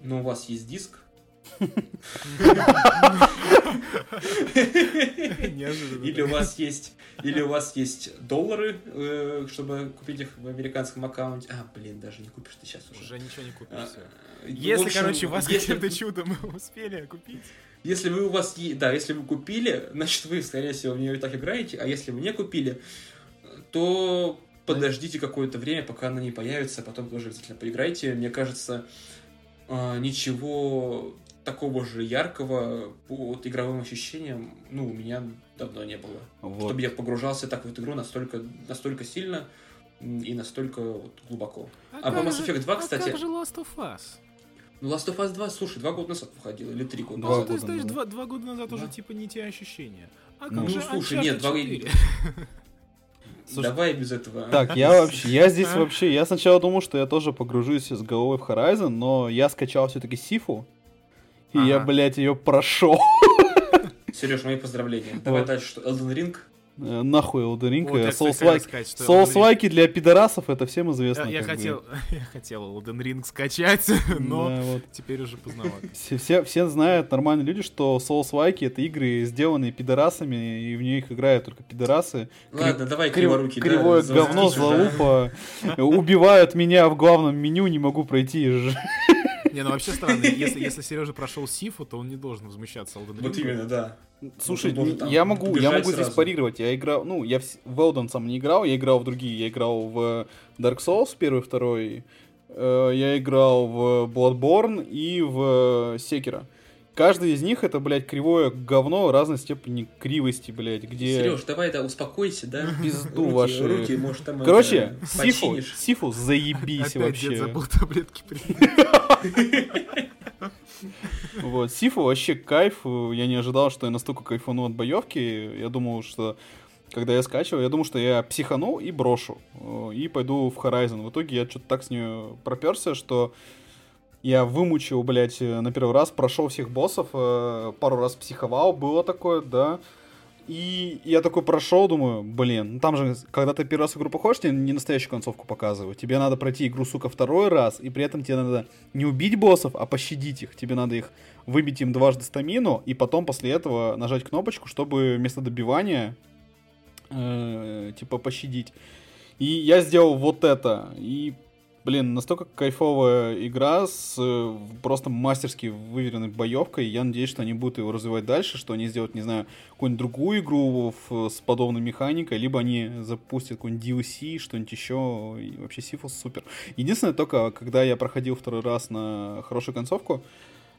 но у вас есть диск. Или у вас есть, или у вас есть доллары, э, чтобы купить их в американском аккаунте. А, блин, даже не купишь ты сейчас уже. Уже ничего не купишь. А, Если, короче, вас каким-то чудом успели купить. Если вы у вас, да, если вы купили, значит вы, скорее всего, в нее и так играете, а если вы не купили, то подождите какое-то время, пока она не появится, а потом тоже обязательно поиграйте. Мне кажется, а, ничего такого же яркого по вот игровым ощущениям, ну, у меня давно не было. Вот. Чтобы я погружался так в эту игру настолько, настолько сильно и настолько вот глубоко. А по как Mass Effect 2, а кстати- как же Last of Us? Ну, Last of Us 2, слушай, два года назад выходил, или три года Два Ну, назад. года есть назад. два, два года назад Да. уже типа не те ощущения. А как Ну, же слушай, Uncharted нет, два- 4? Слушай, Давай без этого. Так, я вообще, я здесь А? вообще, я сначала думал, что я тоже погружусь с головой в Horizon, но я скачал все-таки Сифу, и я, Ага. блядь, ее прошел. Сереж, мои поздравления. Давай дальше, что Elden Ring. Э, Нахуй Elden Ring, Вот, э, Elden Souls-лайки для пидорасов, это всем известно. Я, я как бы. хотел, я хотел Elden Ring скачать, но Да, вот. теперь уже поздновато. Все, все, все знают, нормальные люди, что Souls-лайки это игры, сделанные пидорасами, и в них играют только пидорасы. Ладно, давай Крив- криворуки. Кривое говно, за- да. залупа. Убивают меня в главном меню, не могу пройти. Не, ну вообще странно, если, если Сережа прошел Сифу, то он не должен возмущаться Elden Ring. Вот именно, да. Слушай, там я могу, я могу здесь сразу. парировать. Я играл, ну, я в, в Elden сам не играл, я играл в другие. Я играл в Dark Souls первый, второй. э, я играл в Bloodborne и в Sekiro. Каждый из них это, блядь, кривое говно разной степени кривости, блядь, где... Сереж, давай, да, успокойся, да. Пизду руки, ваши. Руки, может, там Короче, это, Сифу, починишь. Сифу заебись Опять вообще. дед забыл таблетки принять. Вот, Сифу вообще кайф. Я не ожидал, что я настолько кайфану от боевки. Я думал, что когда я скачивал, я думал, что я психану и брошу. э, И пойду в Horizon. В итоге я что-то так с нее проперся, что я вымучил, блядь, э, на первый раз, прошел всех боссов, э, пару раз психовал, было такое, да. И я такой прошел, думаю, блин, ну там же, когда ты первый раз в игру походишь, тебе не настоящую концовку показывают. Тебе надо пройти игру, сука, второй раз, и при этом тебе надо не убить боссов, а пощадить их. Тебе надо их выбить им дважды стамину, и потом после этого нажать кнопочку, чтобы вместо добивания, э, типа, пощадить. И я сделал вот это. И, блин, настолько кайфовая игра с э, просто мастерски выверенной боевкой. Я надеюсь, что они будут его развивать дальше, что они сделают, не знаю, какую-нибудь другую игру в- с подобной механикой, либо они запустят какой-нибудь DLC, что-нибудь еще. И вообще Сифус супер. Единственное, только когда я проходил второй раз на хорошую концовку,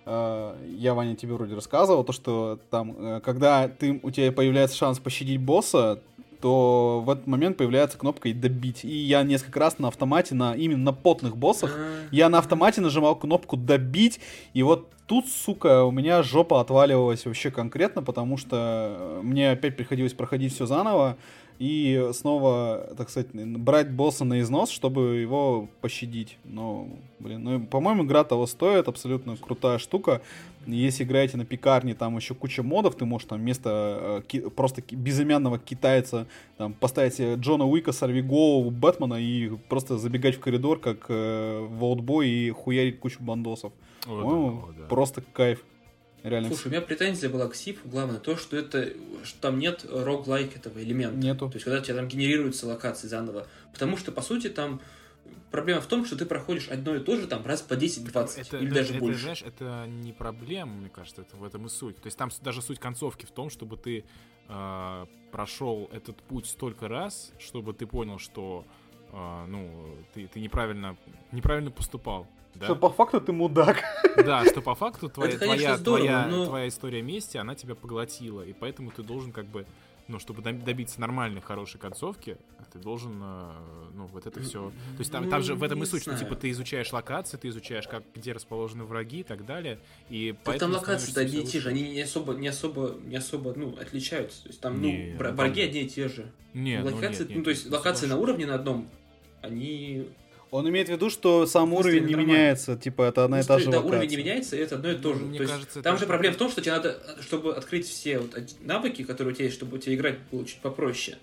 э, я, Ваня, тебе вроде рассказывал, то, что там, э, когда ты, у тебя появляется шанс пощадить босса, то в этот момент появляется кнопка и добить. И я несколько раз на автомате, на именно на потных боссах, я на автомате нажимал кнопку добить, и вот тут, сука, у меня жопа отваливалась вообще конкретно, потому что мне опять приходилось проходить все заново и снова, так сказать, брать босса на износ, чтобы его пощадить. Но, блин, ну, по-моему, игра того стоит, абсолютно крутая штука. Если играете на пекарне, там еще куча модов, ты можешь там вместо э, просто безымянного китайца там, поставить себе Джона Уика, Сорвиголову, Бэтмена и просто забегать в коридор, как э, в Олдбой и хуярить кучу бандосов. О, По-моему, да, о, да. просто кайф. Реально. Слушай, у меня претензия была к Сифу, главное то, что это, что там нет рог-лайк этого элемента. Нету. То есть, когда у тебя там генерируются локации заново. Потому что, по сути, там проблема в том, что ты проходишь одно и то же там раз по 10-20 Это, или это- даже это, больше. знаешь, это не проблема, мне кажется, это в этом и суть. То есть там даже суть концовки в том, чтобы ты э, прошел этот путь столько раз, чтобы ты понял, что э, ну ты, ты неправильно неправильно поступал. Да? Что по факту ты мудак. Да, что по факту твоя, Это, конечно, твоя, здорово, твоя, но- твоя история мести, она тебя поглотила, и поэтому ты должен как бы, ну, чтобы доб- добиться нормальной, хорошей концовки, ты должен, э, ну, вот это все. То есть там, там же в этом и суть, что типа ты изучаешь локации, ты изучаешь, как, где расположены враги и так далее, и Так там поэтому локации-то становишься одни и те же, они не особо, не особо, не особо, ну, отличаются. То есть там, Не, ну, ну, вра- там- враги одни и те же. Не, ну, локации, нет, ну, нет, то есть нет, локации на уровне на одном, они... Он имеет в виду, что сам смысле, уровень не нормально. меняется, типа это одна и ну, та же да, локация. уровень не меняется, и это одно и то Ну, же. мне То есть кажется, там это- же проблема в том, что тебе надо, чтобы открыть все вот навыки, которые у тебя есть, чтобы у тебя играть было чуть попроще,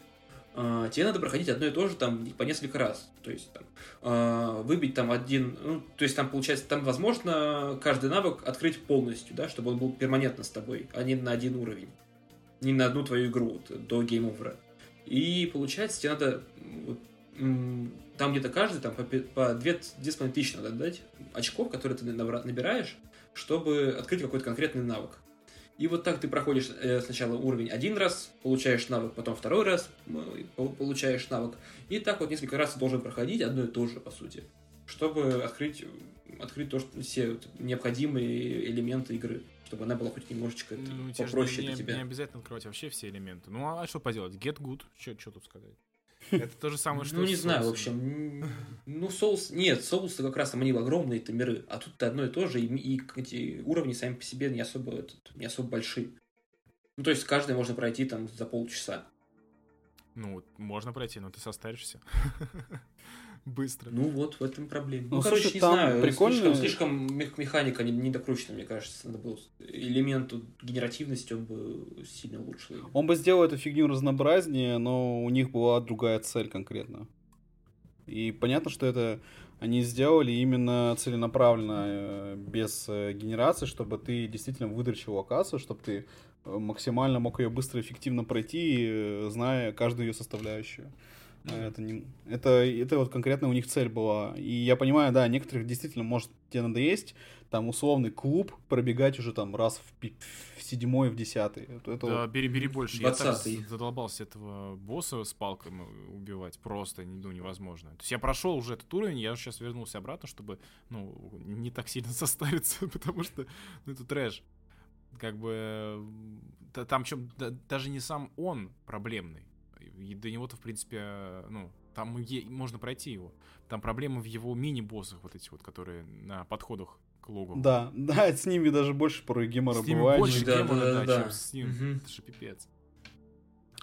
а, тебе надо проходить одно и то же там по несколько раз. То есть там, а, выбить там один, ну, то есть там получается, там возможно каждый навык открыть полностью, да, чтобы он был перманентно с тобой, а не на один уровень. не на одну твою игру вот, до гейм-овера. И получается, тебе надо вот, там где-то каждый там по, по 2,5 тысячи надо дать очков, которые ты набираешь, чтобы открыть какой-то конкретный навык. И вот так ты проходишь э, сначала уровень один раз, получаешь навык, потом второй раз получаешь навык. И так вот несколько раз ты должен проходить одно и то же, по сути, чтобы открыть, открыть то, что все необходимые элементы игры чтобы она была хоть немножечко ну, попроще не, для тебя. Не обязательно открывать вообще все элементы. Ну а что поделать? Get good. Что тут сказать? Это то же самое, что Ну, не знаю, в общем. Ну, соус... Нет, соусы как раз они огромные это миры, а тут одно и то же, и, и эти уровни сами по себе не особо, не особо большие. Ну, то есть каждый можно пройти там за полчаса. Ну, можно пройти, но ты состаришься. быстро. Ну вот, в этом проблема. Ну, ну короче, слушай, не знаю, прикольно... слишком, слишком механика не, не докручена, мне кажется. Надо было элемент генеративности, он бы сильно улучшил. Он бы сделал эту фигню разнообразнее, но у них была другая цель конкретно. И понятно, что это они сделали именно целенаправленно, э, без э, генерации, чтобы ты действительно выдрочил локацию, чтобы ты э, максимально мог ее быстро и эффективно пройти, зная каждую ее составляющую. Это, не, это, это вот конкретно у них цель была. И я понимаю, да, некоторых действительно может тебе надоесть, там условный клуб пробегать уже там раз в, в седьмой, в десятый. Это, да, вот... бери, бери больше. 20 Я так задолбался этого босса с палкой убивать. Просто ну, невозможно. То есть я прошел уже этот уровень, я сейчас вернулся обратно, чтобы ну, не так сильно составиться, потому что ну, это трэш. Как бы там чем, даже не сам он проблемный и до него-то, в принципе, ну, там можно пройти его. Там проблемы в его мини-боссах, вот эти вот, которые на подходах к логу. Да, да, с ними даже больше порой гемора с ними бывает. больше да, гемора, да, да, да, чем с ним. Угу. Это же пипец.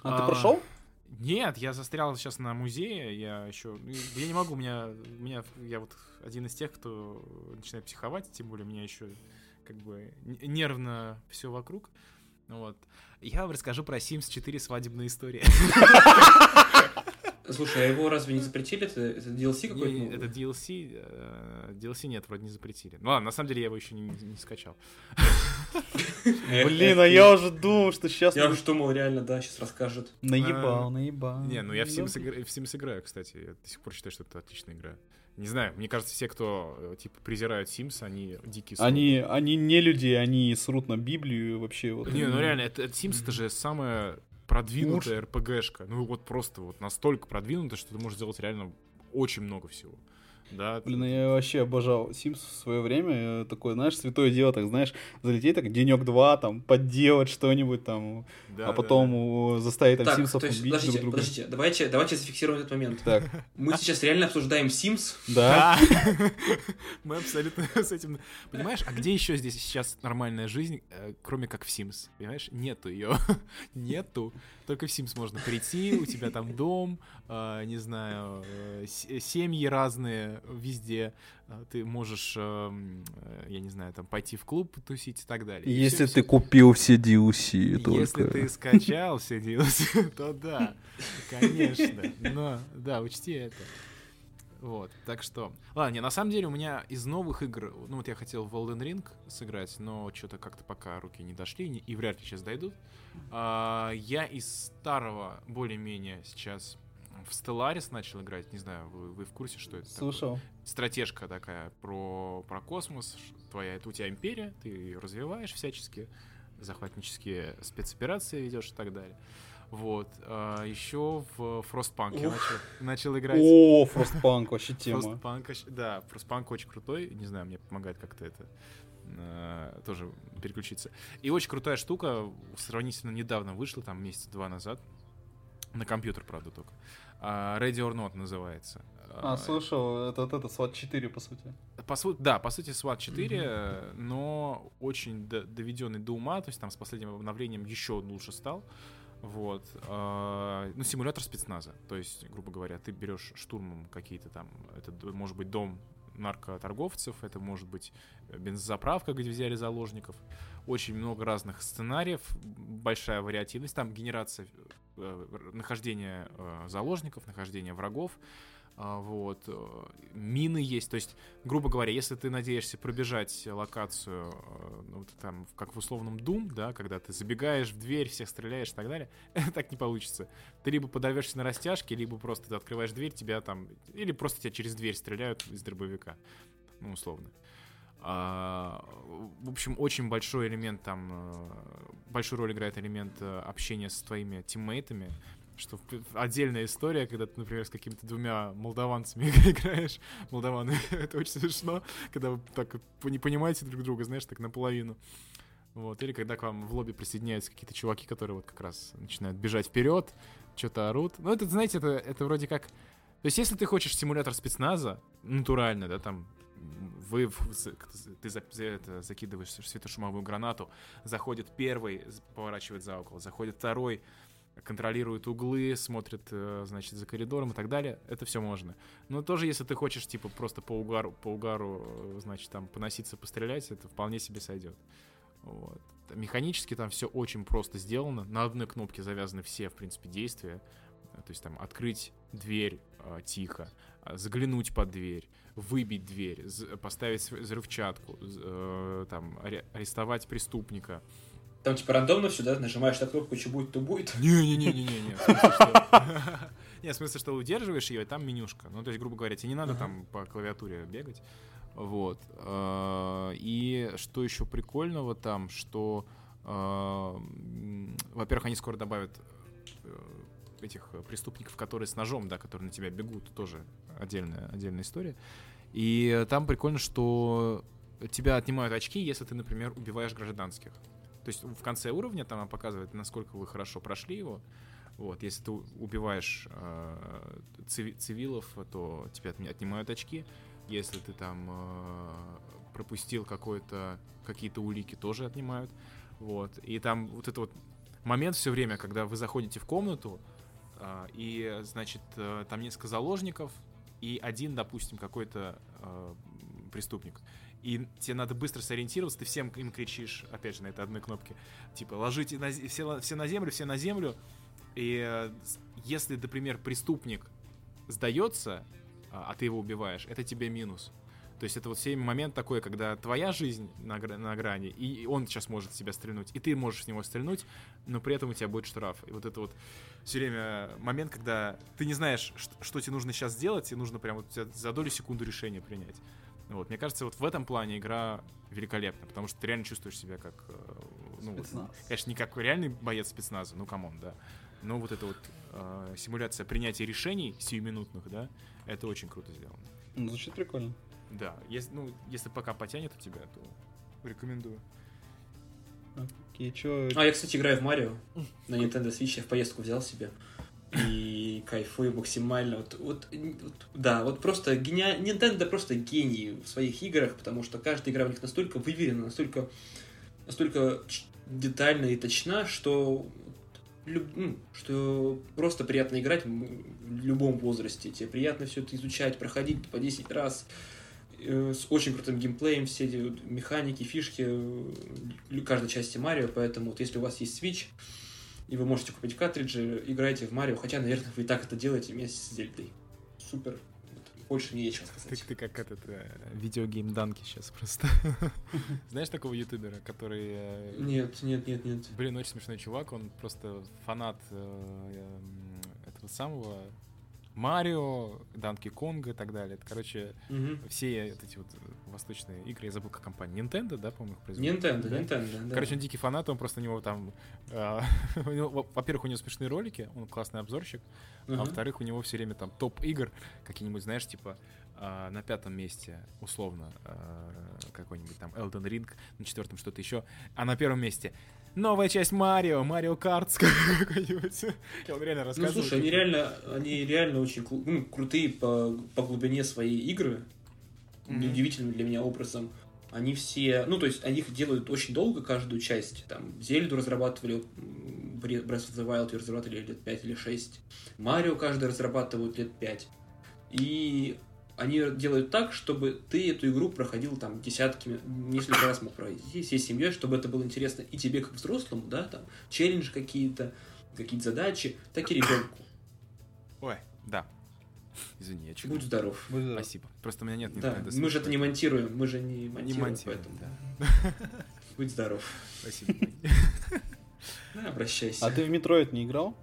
А, а ты прошел? Нет, я застрял сейчас на музее, я еще... Ну, я не могу, у меня, у меня... Я вот один из тех, кто начинает психовать, тем более у меня еще как бы нервно все вокруг. Вот. Я вам расскажу про Sims 4 свадебная история. Слушай, а его разве не запретили? Это, это DLC какой-то? Не, это DLC. Э, DLC нет, вроде не запретили. Ну ладно, на самом деле я его еще не, не скачал. Блин, а я уже думал, что сейчас... Я уже думал, реально, да, сейчас расскажет. Наебал, наебал. Не, ну я в Sims играю, кстати. Я до сих пор считаю, что это отличная игра. Не знаю, мне кажется, все, кто э, типа презирают Sims, они дикие сроки. Они, они не люди, они срут на Библию вообще. Вот. Не, ну реально, это, это Sims это же самая продвинутая РПГшка. Ну вот просто вот настолько продвинутая, что ты можешь сделать реально очень много всего. Да. Блин, я вообще обожал Sims в свое время. Такое, знаешь, святое дело, так знаешь, залететь так денек-два, там, подделать что-нибудь там, да, а потом да, да. заставить там так, Симсов убить подождите, друг друга. Подождите, давайте, давайте зафиксируем этот момент. Так. Мы сейчас реально обсуждаем Sims. Да. Мы абсолютно с этим... Понимаешь, а где еще здесь сейчас нормальная жизнь, э, кроме как в Sims? Понимаешь? Нету ее. Нету. Только в Sims можно прийти, у тебя там дом, э, не знаю, э, семьи разные везде. Э, ты можешь, эм, я не знаю, там пойти в клуб тусить и так далее. Если все, ты все... купил все DLC только. Если ты скачал все DLC, то да, конечно. Но, да, учти это. Вот, так что... Ладно, не, на самом деле у меня из новых игр... Ну, вот я хотел в Elden Ring сыграть, но что-то как-то пока руки не дошли, и вряд ли сейчас дойдут. А, я из старого более-менее сейчас в Stellaris начал играть. Не знаю, вы, вы в курсе, что это Слушал. Такое? Стратежка такая про, про космос. Твоя, это у тебя империя, ты ее развиваешь всячески, захватнические спецоперации ведешь и так далее. Вот. А, еще в Frostpunk я начал, начал играть. О, Frostpunk, вообще тема. Frostpunk, да, Frostpunk очень крутой. Не знаю, мне помогает как-то это э, тоже переключиться. И очень крутая штука, сравнительно недавно вышла, там месяца два назад. На компьютер, правда, только. Uh, Ready or Not называется. А, слышал, это, это, это SWAT 4, по сути. По сути, да, по сути, SWAT 4, mm-hmm. но очень доведенный до ума, то есть там с последним обновлением еще лучше стал. Вот. Э, ну, симулятор спецназа. То есть, грубо говоря, ты берешь штурмом какие-то там, это может быть дом наркоторговцев, это может быть бензозаправка, где взяли заложников. Очень много разных сценариев, большая вариативность. Там генерация э, нахождение э, заложников, нахождение врагов, а, вот, э, мины есть, то есть, грубо говоря, если ты надеешься пробежать локацию, э, ну, там, как в условном Doom, да, когда ты забегаешь в дверь, всех стреляешь и так далее, так не получится. Ты либо подорвешься на растяжке, либо просто ты открываешь дверь, тебя там, или просто тебя через дверь стреляют из дробовика, ну, условно. А, в общем, очень большой элемент там, э, большую роль играет элемент общения с твоими тиммейтами, что отдельная история, когда ты, например, с какими-то двумя молдаванцами играешь, молдаваны, это очень смешно, когда вы так не понимаете друг друга, знаешь, так наполовину. Вот, или когда к вам в лобби присоединяются какие-то чуваки, которые вот как раз начинают бежать вперед, что-то орут. Ну, это, знаете, это, это вроде как... То есть, если ты хочешь симулятор спецназа, натурально, да, там, вы, ты за, это, закидываешь светошумовую гранату, заходит первый, поворачивает за угол, заходит второй, контролирует углы, смотрит, э, значит, за коридором и так далее, это все можно. Но тоже, если ты хочешь, типа, просто по угару, по угару, э, значит, там, поноситься, пострелять, это вполне себе сойдет. Вот. Механически там все очень просто сделано. На одной кнопке завязаны все, в принципе, действия. То есть там открыть дверь э, тихо, заглянуть под дверь, выбить дверь, поставить взрывчатку, э, там, арестовать преступника, там типа рандомно все, да? Нажимаешь на кнопку, что будет, то будет. Не-не-не-не-не. Не, в смысле, что удерживаешь ее, и там менюшка. Ну, то есть, грубо говоря, тебе не надо там по клавиатуре бегать. Вот. А, и что еще прикольного там, что, во-первых, они скоро добавят э, этих преступников, которые с ножом, да, которые на тебя бегут, тоже отдельная, отдельная история. И там прикольно, что тебя отнимают очки, если ты, например, убиваешь гражданских. То есть в конце уровня там показывает, насколько вы хорошо прошли его. Вот, если ты убиваешь э, цивилов, то тебя отнимают очки. Если ты там э, пропустил какой-то какие-то улики, тоже отнимают. Вот. И там вот это вот момент все время, когда вы заходите в комнату, э, и, значит, э, там несколько заложников, и один, допустим, какой-то э, преступник и тебе надо быстро сориентироваться, ты всем им кричишь, опять же, на этой одной кнопке, типа, ложите на, все, все на землю, все на землю, и э, если, например, преступник сдается, а, а ты его убиваешь, это тебе минус. То есть это вот все момент такой, когда твоя жизнь на, на грани, и он сейчас может себя стрельнуть, и ты можешь с него стрельнуть, но при этом у тебя будет штраф. И вот это вот все время момент, когда ты не знаешь, что, что тебе нужно сейчас сделать, и нужно прям вот за долю секунду решение принять. Вот, мне кажется, вот в этом плане игра великолепна, потому что ты реально чувствуешь себя как, э, ну, вот, конечно, не как реальный боец спецназа, ну, come on, да, но вот эта вот э, симуляция принятия решений сиюминутных, да, это очень круто сделано. Ну, звучит прикольно. Да, если, ну, если пока потянет у тебя, то рекомендую. Окей, чё... А я, кстати, играю в Марио на Nintendo Switch, я в поездку взял себе и кайфую максимально. Вот, вот, вот, да, вот просто гениаль... Nintendo просто гений в своих играх, потому что каждая игра у них настолько выверена, настолько, настолько детальна и точна, что ну, что просто приятно играть в любом возрасте. Тебе приятно все это изучать, проходить по 10 раз с очень крутым геймплеем, все эти механики, фишки э, каждой части Марио, поэтому вот если у вас есть Switch, и вы можете купить картриджи, играйте в Марио, хотя, наверное, вы и так это делаете вместе с Зельдой. Супер. больше не нечего сказать. Ты, ты как этот э, видеогейм Данки сейчас просто. Знаешь такого ютубера, который... Э, нет, нет, нет, нет. Блин, очень смешной чувак, он просто фанат э, этого самого Марио, Данки Конга и так далее. Это, короче, угу. все эти вот восточные игры, я забыл, как компания. Nintendo, да, по-моему, производит? Nintendo, да? Nintendo, да. Короче, он дикий фанат, он просто у него там... Э, во-первых, у него смешные ролики, он классный обзорщик, uh а во-вторых, у него все время там топ игр, какие-нибудь, знаешь, типа э, на пятом месте, условно, э, какой-нибудь там Elden Ring, на четвертом что-то еще, а на первом месте новая часть Марио, Марио Картс какой-нибудь. Он реально ну, рассказывает. Ну, слушай, они реально, они реально очень ну, крутые по, по глубине своей игры. Mm-hmm. Неудивительным для меня образом. Они все, ну, то есть, они их делают очень долго, каждую часть. Там, Зельду разрабатывали, Breath of the Wild разрабатывали лет 5 или 6. Марио каждый разрабатывают лет 5. И они делают так, чтобы ты эту игру проходил там десятками, несколько раз мог пройти всей семьей, чтобы это было интересно и тебе как взрослому, да, там, челлендж какие-то, какие-то задачи, так и ребенку. Ой, да. Извини, я чуть Будь здоров. Будь здоров. Спасибо. Просто у меня нет Да, мы же это не монтируем, мы же не не монтируем, монтируем, поэтому да. будь здоров. Спасибо. Да, обращайся. А ты в Metroid не играл?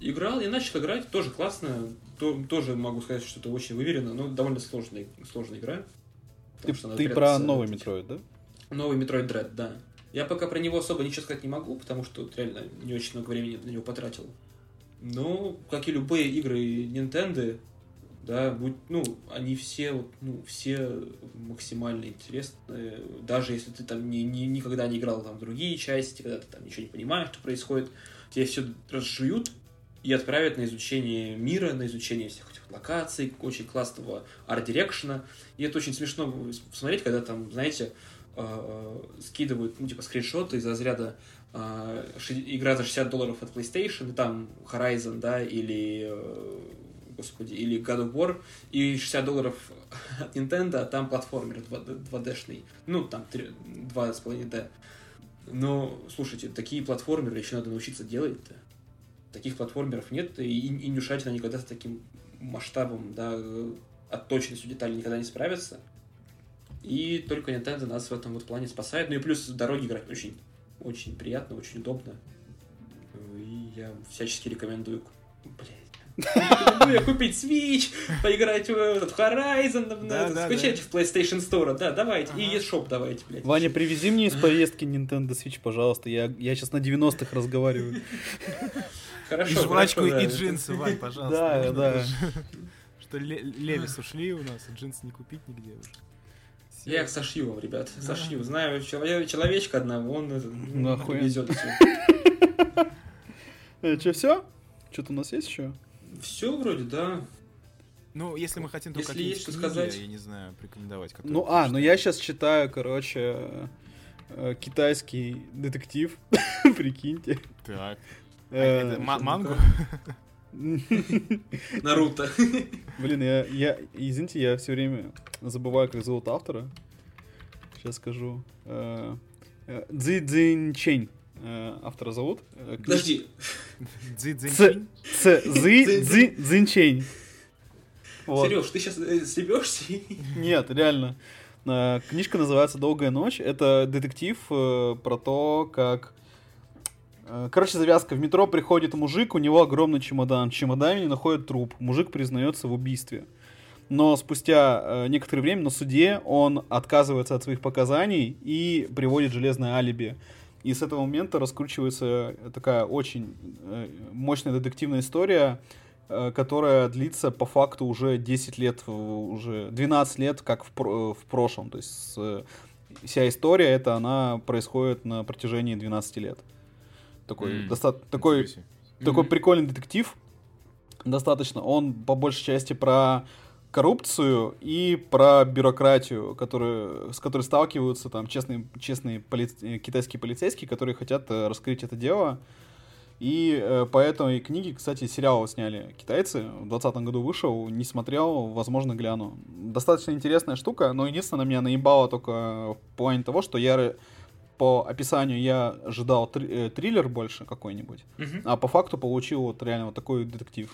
Играл, я начал играть, тоже классно, то- тоже могу сказать, что это очень выверено, но довольно сложная, сложная игра. Ты, ты про прятаться. новый Metroid, да? Новый Metroid Dread, да. Я пока про него особо ничего сказать не могу, потому что вот реально не очень много времени на него потратил. Но, как и любые игры Nintendo, да, будь, ну, они все, вот, ну, все максимально интересные. Даже если ты там не, не- никогда не играл там в другие части, когда ты там ничего не понимаешь, что происходит, тебе все разжуют и отправят на изучение мира, на изучение всех этих локаций, очень классного арт-дирекшена. И это очень смешно смотреть, когда там, знаете, э, скидывают, ну, типа, скриншоты из разряда э, игра за 60 долларов от PlayStation, и там Horizon, да, или, э, господи, или God of War, и 60 долларов от Nintendo, а там платформер 2D-шный, ну, там 3, 2,5D. Но, слушайте, такие платформеры еще надо научиться делать-то. Таких платформеров нет, и, и Нюшатина никогда с таким масштабом, да, от точностью деталей никогда не справится. И только Nintendo нас в этом вот плане спасает. Ну и плюс в дороге играть очень, очень приятно, очень удобно. И я всячески рекомендую... Блять. Рекомендую купить Switch, поиграть в этот Horizon, Да, да, скачать в PlayStation Store, да, давайте. И Ага. eShop давайте, блядь. Ваня, привези мне из поездки Nintendo Switch, пожалуйста. Я, я сейчас на 90-х разговариваю. Хорошо, И хорошо, жвачку, да. и джинсы, Вань, пожалуйста. Да, да. Что ле- Левис ушли у нас, и джинсы не купить нигде уже. Я их сошью вам, ребят, сошью. Знаю человечка одного, он это, Ну, охуенно. везет Че, все? Что-то у нас есть еще? Все вроде, да. Ну, если мы хотим только Если есть что книги, сказать. я не знаю, порекомендовать. Ну, а, ну я сейчас читаю, короче, э, китайский детектив. Прикиньте. Так. А Э, мангу? Наруто. Блин, я, я, извините, я все время забываю, как зовут автора. Сейчас скажу. Э, э, Цзи Цзин Чень автора зовут. Подожди, Цзи Цзи Ц, Чинь? Ц, Цзи Цзи Цзин Чень. Вот. Сереж, ты сейчас стебешься? Нет, реально. Книжка называется «Долгая ночь». Это детектив про то, как... э, Короче, завязка. В метро приходит мужик, у него огромный чемодан. В чемодане находит труп. Мужик признается в убийстве. Но спустя э, некоторое время на суде он отказывается от своих показаний и приводит железное алиби. И с этого момента раскручивается такая очень э, мощная детективная история, которая длится по факту уже 10 лет, уже 12 лет, как в, в прошлом. То есть вся история эта, она происходит на протяжении 12 лет. Такой, М, доста- такой, себе. такой прикольный детектив. Достаточно. Он по большей части про коррупцию и про бюрократию, которые, с которой сталкиваются там честные, честные поли- э, китайские полицейские, которые хотят э, раскрыть это дело. И э, по этой книге, кстати, сериал сняли китайцы. В 2020 году вышел, не смотрел, возможно, гляну. Достаточно интересная штука, но единственное, меня наебала только в плане того, что я по описанию я ожидал три- э, триллер больше какой-нибудь. Мгм. А по факту получил вот реально вот такой детектив.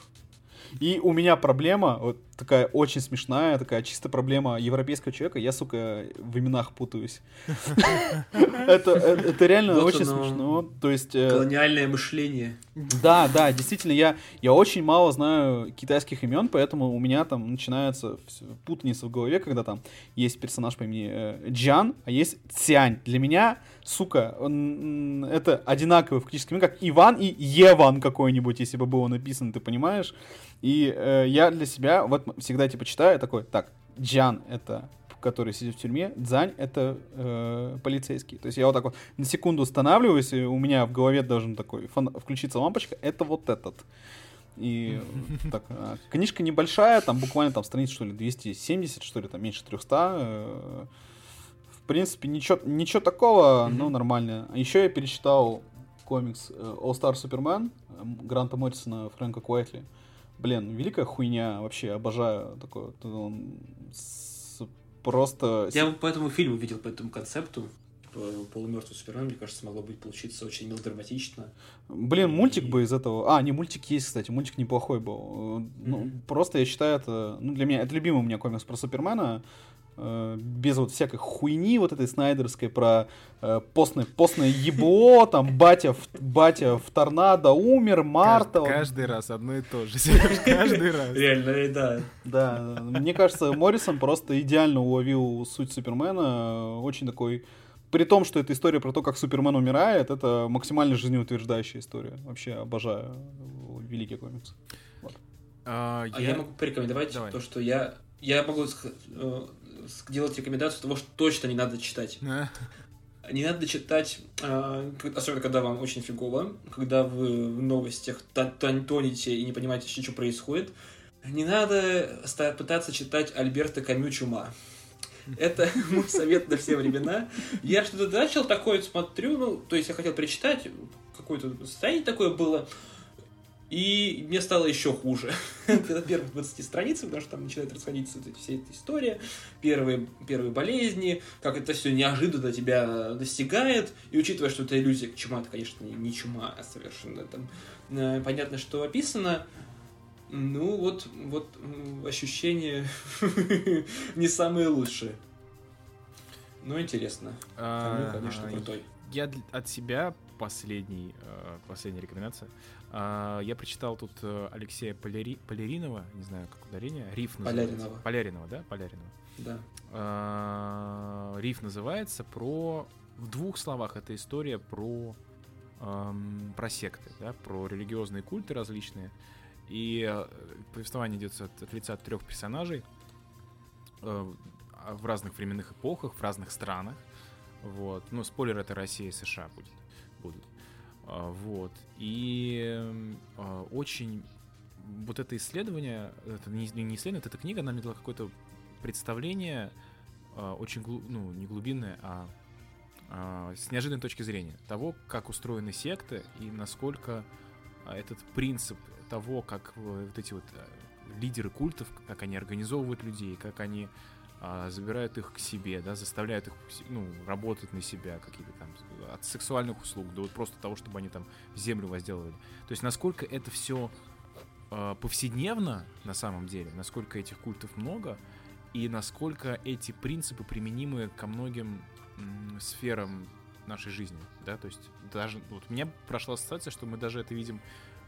И у меня проблема, вот такая очень смешная, такая чисто проблема европейского человека. Я, сука, в именах путаюсь. Это это- реально очень смешно. То есть... э, Колониальное мышление. Да, да, действительно, я, я очень мало знаю китайских имен, поэтому у меня там начинается путаница в голове, когда там есть персонаж по имени э, Джан, а есть Цянь. Для меня, сука, он, это одинаковые фактически как Иван и Еван какой-нибудь, если бы было написано, ты понимаешь? И э, я для себя вот всегда типа читаю такой, так, Джан это который сидит в тюрьме, Дзань — это э, полицейский. То есть я вот так вот на секунду останавливаюсь, и у меня в голове должен такой фон- включиться лампочка, это вот этот. И так, а, книжка небольшая, там буквально там страниц, что ли, 270, что ли, там меньше 300. э, В принципе, ничего, ничего такого, но нормально. А Еще я перечитал комикс э, All Star Superman Гранта Моррисона, Фрэнка Куайтли. Блин, великая хуйня, вообще обожаю такой. вот, Он просто... Я по этому фильму видел, по этому концепту. полумертвый Супермен, мне кажется, могло бы получиться очень мелодраматично. Блин, мультик бы из этого... А, не, мультик есть, кстати, мультик неплохой был. Ну, просто я считаю это... Ну, для меня... Это любимый у меня комикс про Супермена. Э, без вот всякой хуйни вот этой снайдерской про э, постное, постное ебло, там батя в, батя в торнадо умер, Марта. Каждый, каждый раз одно и то же. Каждый раз. Реально, да. Да, мне кажется, Моррисон просто идеально уловил суть Супермена. Очень такой при том, что это история про то, как Супермен умирает, это максимально жизнеутверждающая история. Вообще обожаю великий комикс. Вот. А, я... а я могу порекомендовать Давай. то, что я я могу э, делать рекомендацию того, что точно не надо читать. Не надо читать, а, особенно когда вам очень фигово, когда вы в новостях тонете и не понимаете, что происходит. Не надо пытаться читать Альберта Камю «Чума». Это мой совет на все времена. Я что-то начал такое смотрю, ну, то есть я хотел прочитать, какое-то состояние такое было, и мне стало еще хуже. Это первые 20 страниц, потому что там начинает расходиться вот эти, вся эта история, первые, первые болезни, как это все неожиданно тебя достигает. И учитывая, что это иллюзия, чума, это, конечно, не, чума, а совершенно там э, понятно, что описано. Ну, вот, вот ощущения не самые лучшие. Но интересно. А, конечно, крутой. Я от себя последний, э, последняя рекомендация. А, я прочитал тут э, Алексея Поляри... Поляринова, не знаю, как ударение, Риф называется. Поляринова. Поляринова, да? Поляринова. Да. А, Риф называется про... В двух словах это история про, эм, про секты, да, про религиозные культы различные. И э, повествование идет от, от лица трех персонажей э, в разных временных эпохах, в разных странах. Вот. Ну, спойлер, это Россия и США будет, будут. А, вот. И а, очень вот это исследование, это не, исследование, это книга, она мне дала какое-то представление а, очень, ну, не глубинное, а с неожиданной точки зрения того, как устроены секты и насколько этот принцип того, как вот эти вот лидеры культов, как они организовывают людей, как они а, забирают их к себе, да, заставляют их ну, работать на себя, какие-то там от сексуальных услуг до просто того, чтобы они там землю возделывали. То есть насколько это все э, повседневно на самом деле, насколько этих культов много, и насколько эти принципы применимы ко многим м, сферам нашей жизни, да, то есть даже вот у меня прошла ассоциация, что мы даже это видим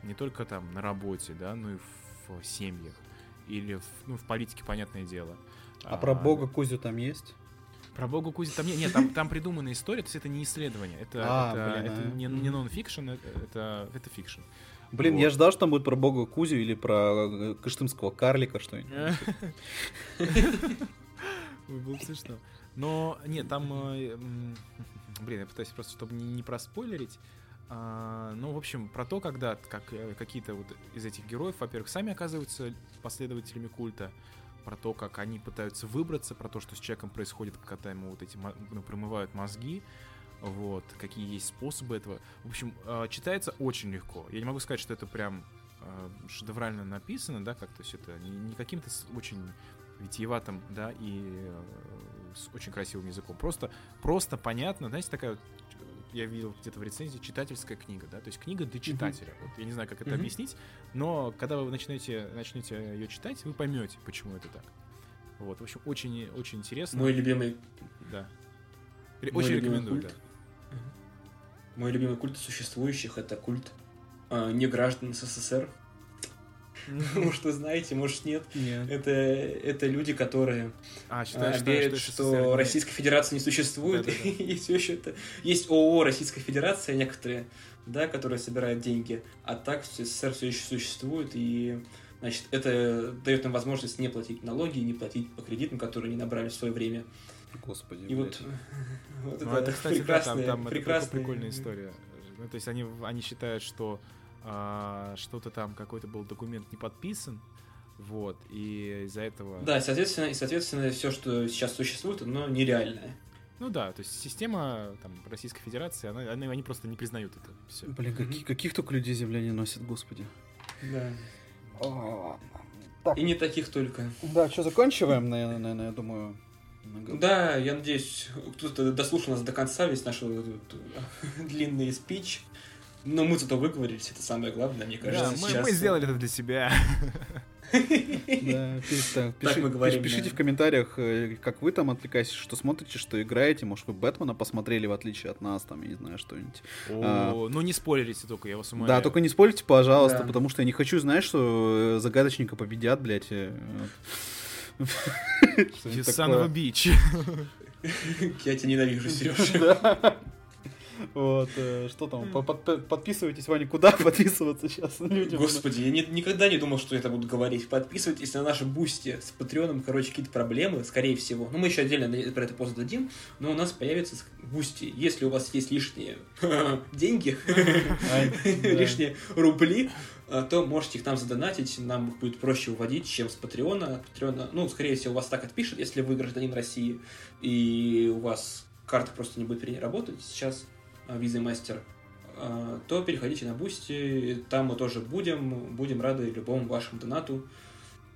не только там на работе, да, но и в семьях или в, ну, в политике, понятное дело. А, а про бога Кузю там есть? Про бога Кузю там нет, нет там, там придуманная история, то есть это не исследование, это, а, это, блин, это а. не, не нон-фикшн, это, это фикшн. Блин, вот. я ждал, что там будет про бога Кузю или про э, кыштымского карлика что-нибудь. Было смешно. Но нет, там, э, блин, я пытаюсь просто, чтобы не проспойлерить, а, ну, в общем, про то, когда как, э, какие-то вот из этих героев, во-первых, сами оказываются последователями культа, про то, как они пытаются выбраться, про то, что с человеком происходит, когда ему вот эти ну, промывают мозги, вот, какие есть способы этого. В общем, э, читается очень легко. Я не могу сказать, что это прям э, шедеврально написано, да, как-то все это, не, каким-то очень витиеватым, да, и э, с очень красивым языком. Просто, просто понятно, знаете, такая вот я видел где-то в рецензии читательская книга, да, то есть книга для читателя. Mm-hmm. Вот я не знаю, как это mm-hmm. объяснить, но когда вы начнете, начнете ее читать, вы поймете, почему это так. Вот, в общем, очень, очень интересно. Мой любимый. Да. Мой очень рекомендую, культ. да. Мой любимый культ существующих это культ э, не граждан СССР. Может, вы знаете, может, нет. нет. Это, это люди, которые а, считаю, верят, что, что Российская Федерация не существует. Да, да, да. есть еще это. Есть ООО Российская Федерация некоторые, да, которые собирают деньги. А так СССР все еще существует, и значит, это дает им возможность не платить налоги, не платить по кредитам, которые они набрали в свое время. Господи. И вот, вот ну, это, это, кстати, прекрасная, да, там, там прекрасная... это прикольная история. Ну, то есть они, они считают, что а, что-то там, какой-то был документ не подписан, вот, и из-за этого... Да, соответственно, и, соответственно, все, что сейчас существует, оно нереальное. Ну да, то есть система там, Российской Федерации, она, они, они просто не признают это все. Блин, каких, каких только людей земля не носит, господи. Да. О, так. И не таких только. Да, что, заканчиваем, наверное, наверное, я думаю. Много- Да, я надеюсь, кто-то дослушал нас до конца, весь наш э, длинный спич. Но мы зато выговорились, это самое главное, мне кажется, Да, мы, сейчас. мы сделали это для себя. Да, Пишите в комментариях, э, как вы там отвлекаетесь, что смотрите, что играете. Может, вы Бэтмена посмотрели, в отличие от нас, там, я не знаю, что-нибудь. О, Ну не спорите только, я вас умоляю. Да, только не спорьте, пожалуйста, потому что я не хочу, знаешь, что э, загадочника победят, блядь. э. You Что-нибудь son of a bitch. Я тебя ненавижу, Сережа. Вот, э, что там, по- под- подписывайтесь, Ваня, куда подписываться сейчас людям? Господи, я не- никогда не думал, что я это буду говорить. Подписывайтесь на наши Boosty с Patreon ом, короче, какие-то проблемы, скорее всего. Ну, мы еще отдельно про это пост дадим, но у нас появится Boosty. Если у вас есть лишние деньги, лишние рубли, а, то можете их нам задонатить, нам их будет проще уводить, чем с Patreon а. От Patreon а, ну, скорее всего, вас так отпишет, если вы гражданин России, и у вас карта просто не будет при ней работать сейчас, а, Visa Master, а, то переходите на Boosty, там мы тоже будем, будем рады любому вашему донату.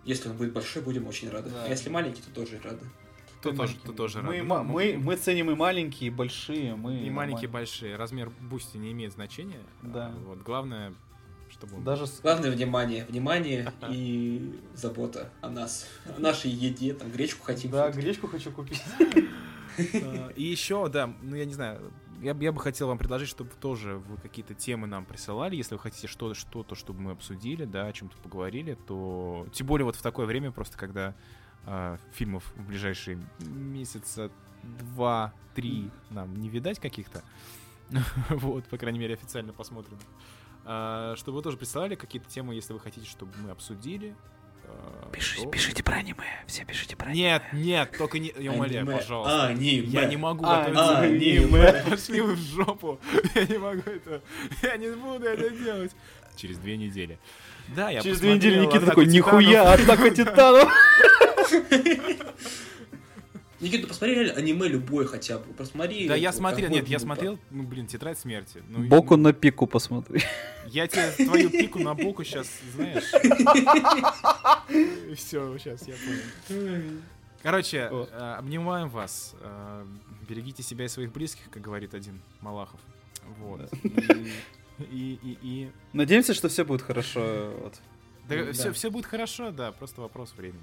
Если он будет большой, будем очень рады. Да. А если маленький, то тоже рады. Ты тоже, ты тоже мы, рад. ма- мы, мы ценим и маленькие, и большие. Мы И маленькие, нормально. большие. Размер Boosty не имеет значения. Да. А, Вот, главное, чтобы он... Даже с- Главное внимание, внимание и забота о нас, о нашей еде, там гречку хотим. Да, гречку хочу купить. А, И еще, да, ну я не знаю, я, бы- я бы хотел вам предложить, чтобы тоже вы какие-то темы нам присылали, если вы хотите что- что-то, чтобы мы обсудили, да, о чем-то поговорили, то тем более вот в такое время просто, когда а, фильмов в ближайшие месяца два-три нам не видать каких-то, вот, по крайней мере, официально посмотрим, А, чтобы вы тоже присылали какие-то темы, если вы хотите, чтобы мы обсудили. А, то- про аниме. Все пишите про Нет, нет, только не, я умоляю, Аниме. пожалуйста. Аниме. Я не могу А, готовиться. аниме. Пошли вы в жопу. Я не могу это. Я не буду это делать. Через две недели. Да, я Через две недели Никита «Атаку такой, титанов». нихуя, атака титанов. Никита, посмотри реально аниме любое хотя бы. Посмотри. Да, я смотрел, нет, я смотрел, ну, блин, Тетрадь смерти. Ну, Боку на пику посмотри. Я тебе твою пику на боку сейчас, знаешь. Все, сейчас я понял. Короче, э, обнимаем вас. э, Берегите себя и своих близких, как говорит один Малахов. Вот. И- И, и, и... Надеемся, что все будет хорошо. вот. Да, Да. все, все будет хорошо, да, просто вопрос времени.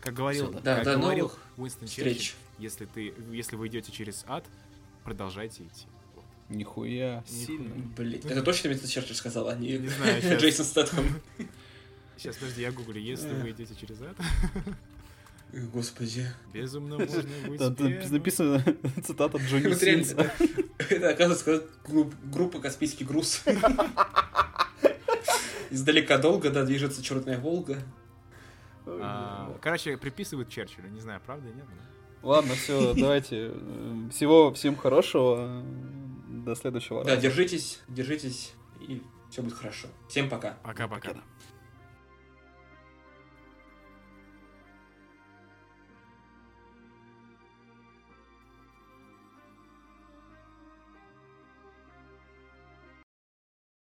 Как говорил, Всё, да, как до говорил новых Уинстон встреч. Черчилль, если, ты, если вы идете через ад, продолжайте идти. Вот. Нихуя, сильно. Блин, это точно Мистер Черчилль сказал, а не, Не знаю, щас. Джейсон Стэтхэм. Сейчас, подожди, я гуглю, если вы идете через ад, Господи. безумно можно быть бедным. написано цитата Джонни Синса. это, оказывается, групп- группа «Каспийский груз». Издалека долго, да, движется черная Волга. А, Короче, приписывают Черчиллю, не знаю, правда, нет? ну. Ладно, все, давайте. э, Всего всем хорошего. До следующего Да, раза. держитесь, держитесь, и все будет хорошо. Всем пока. Пока-пока. Пока.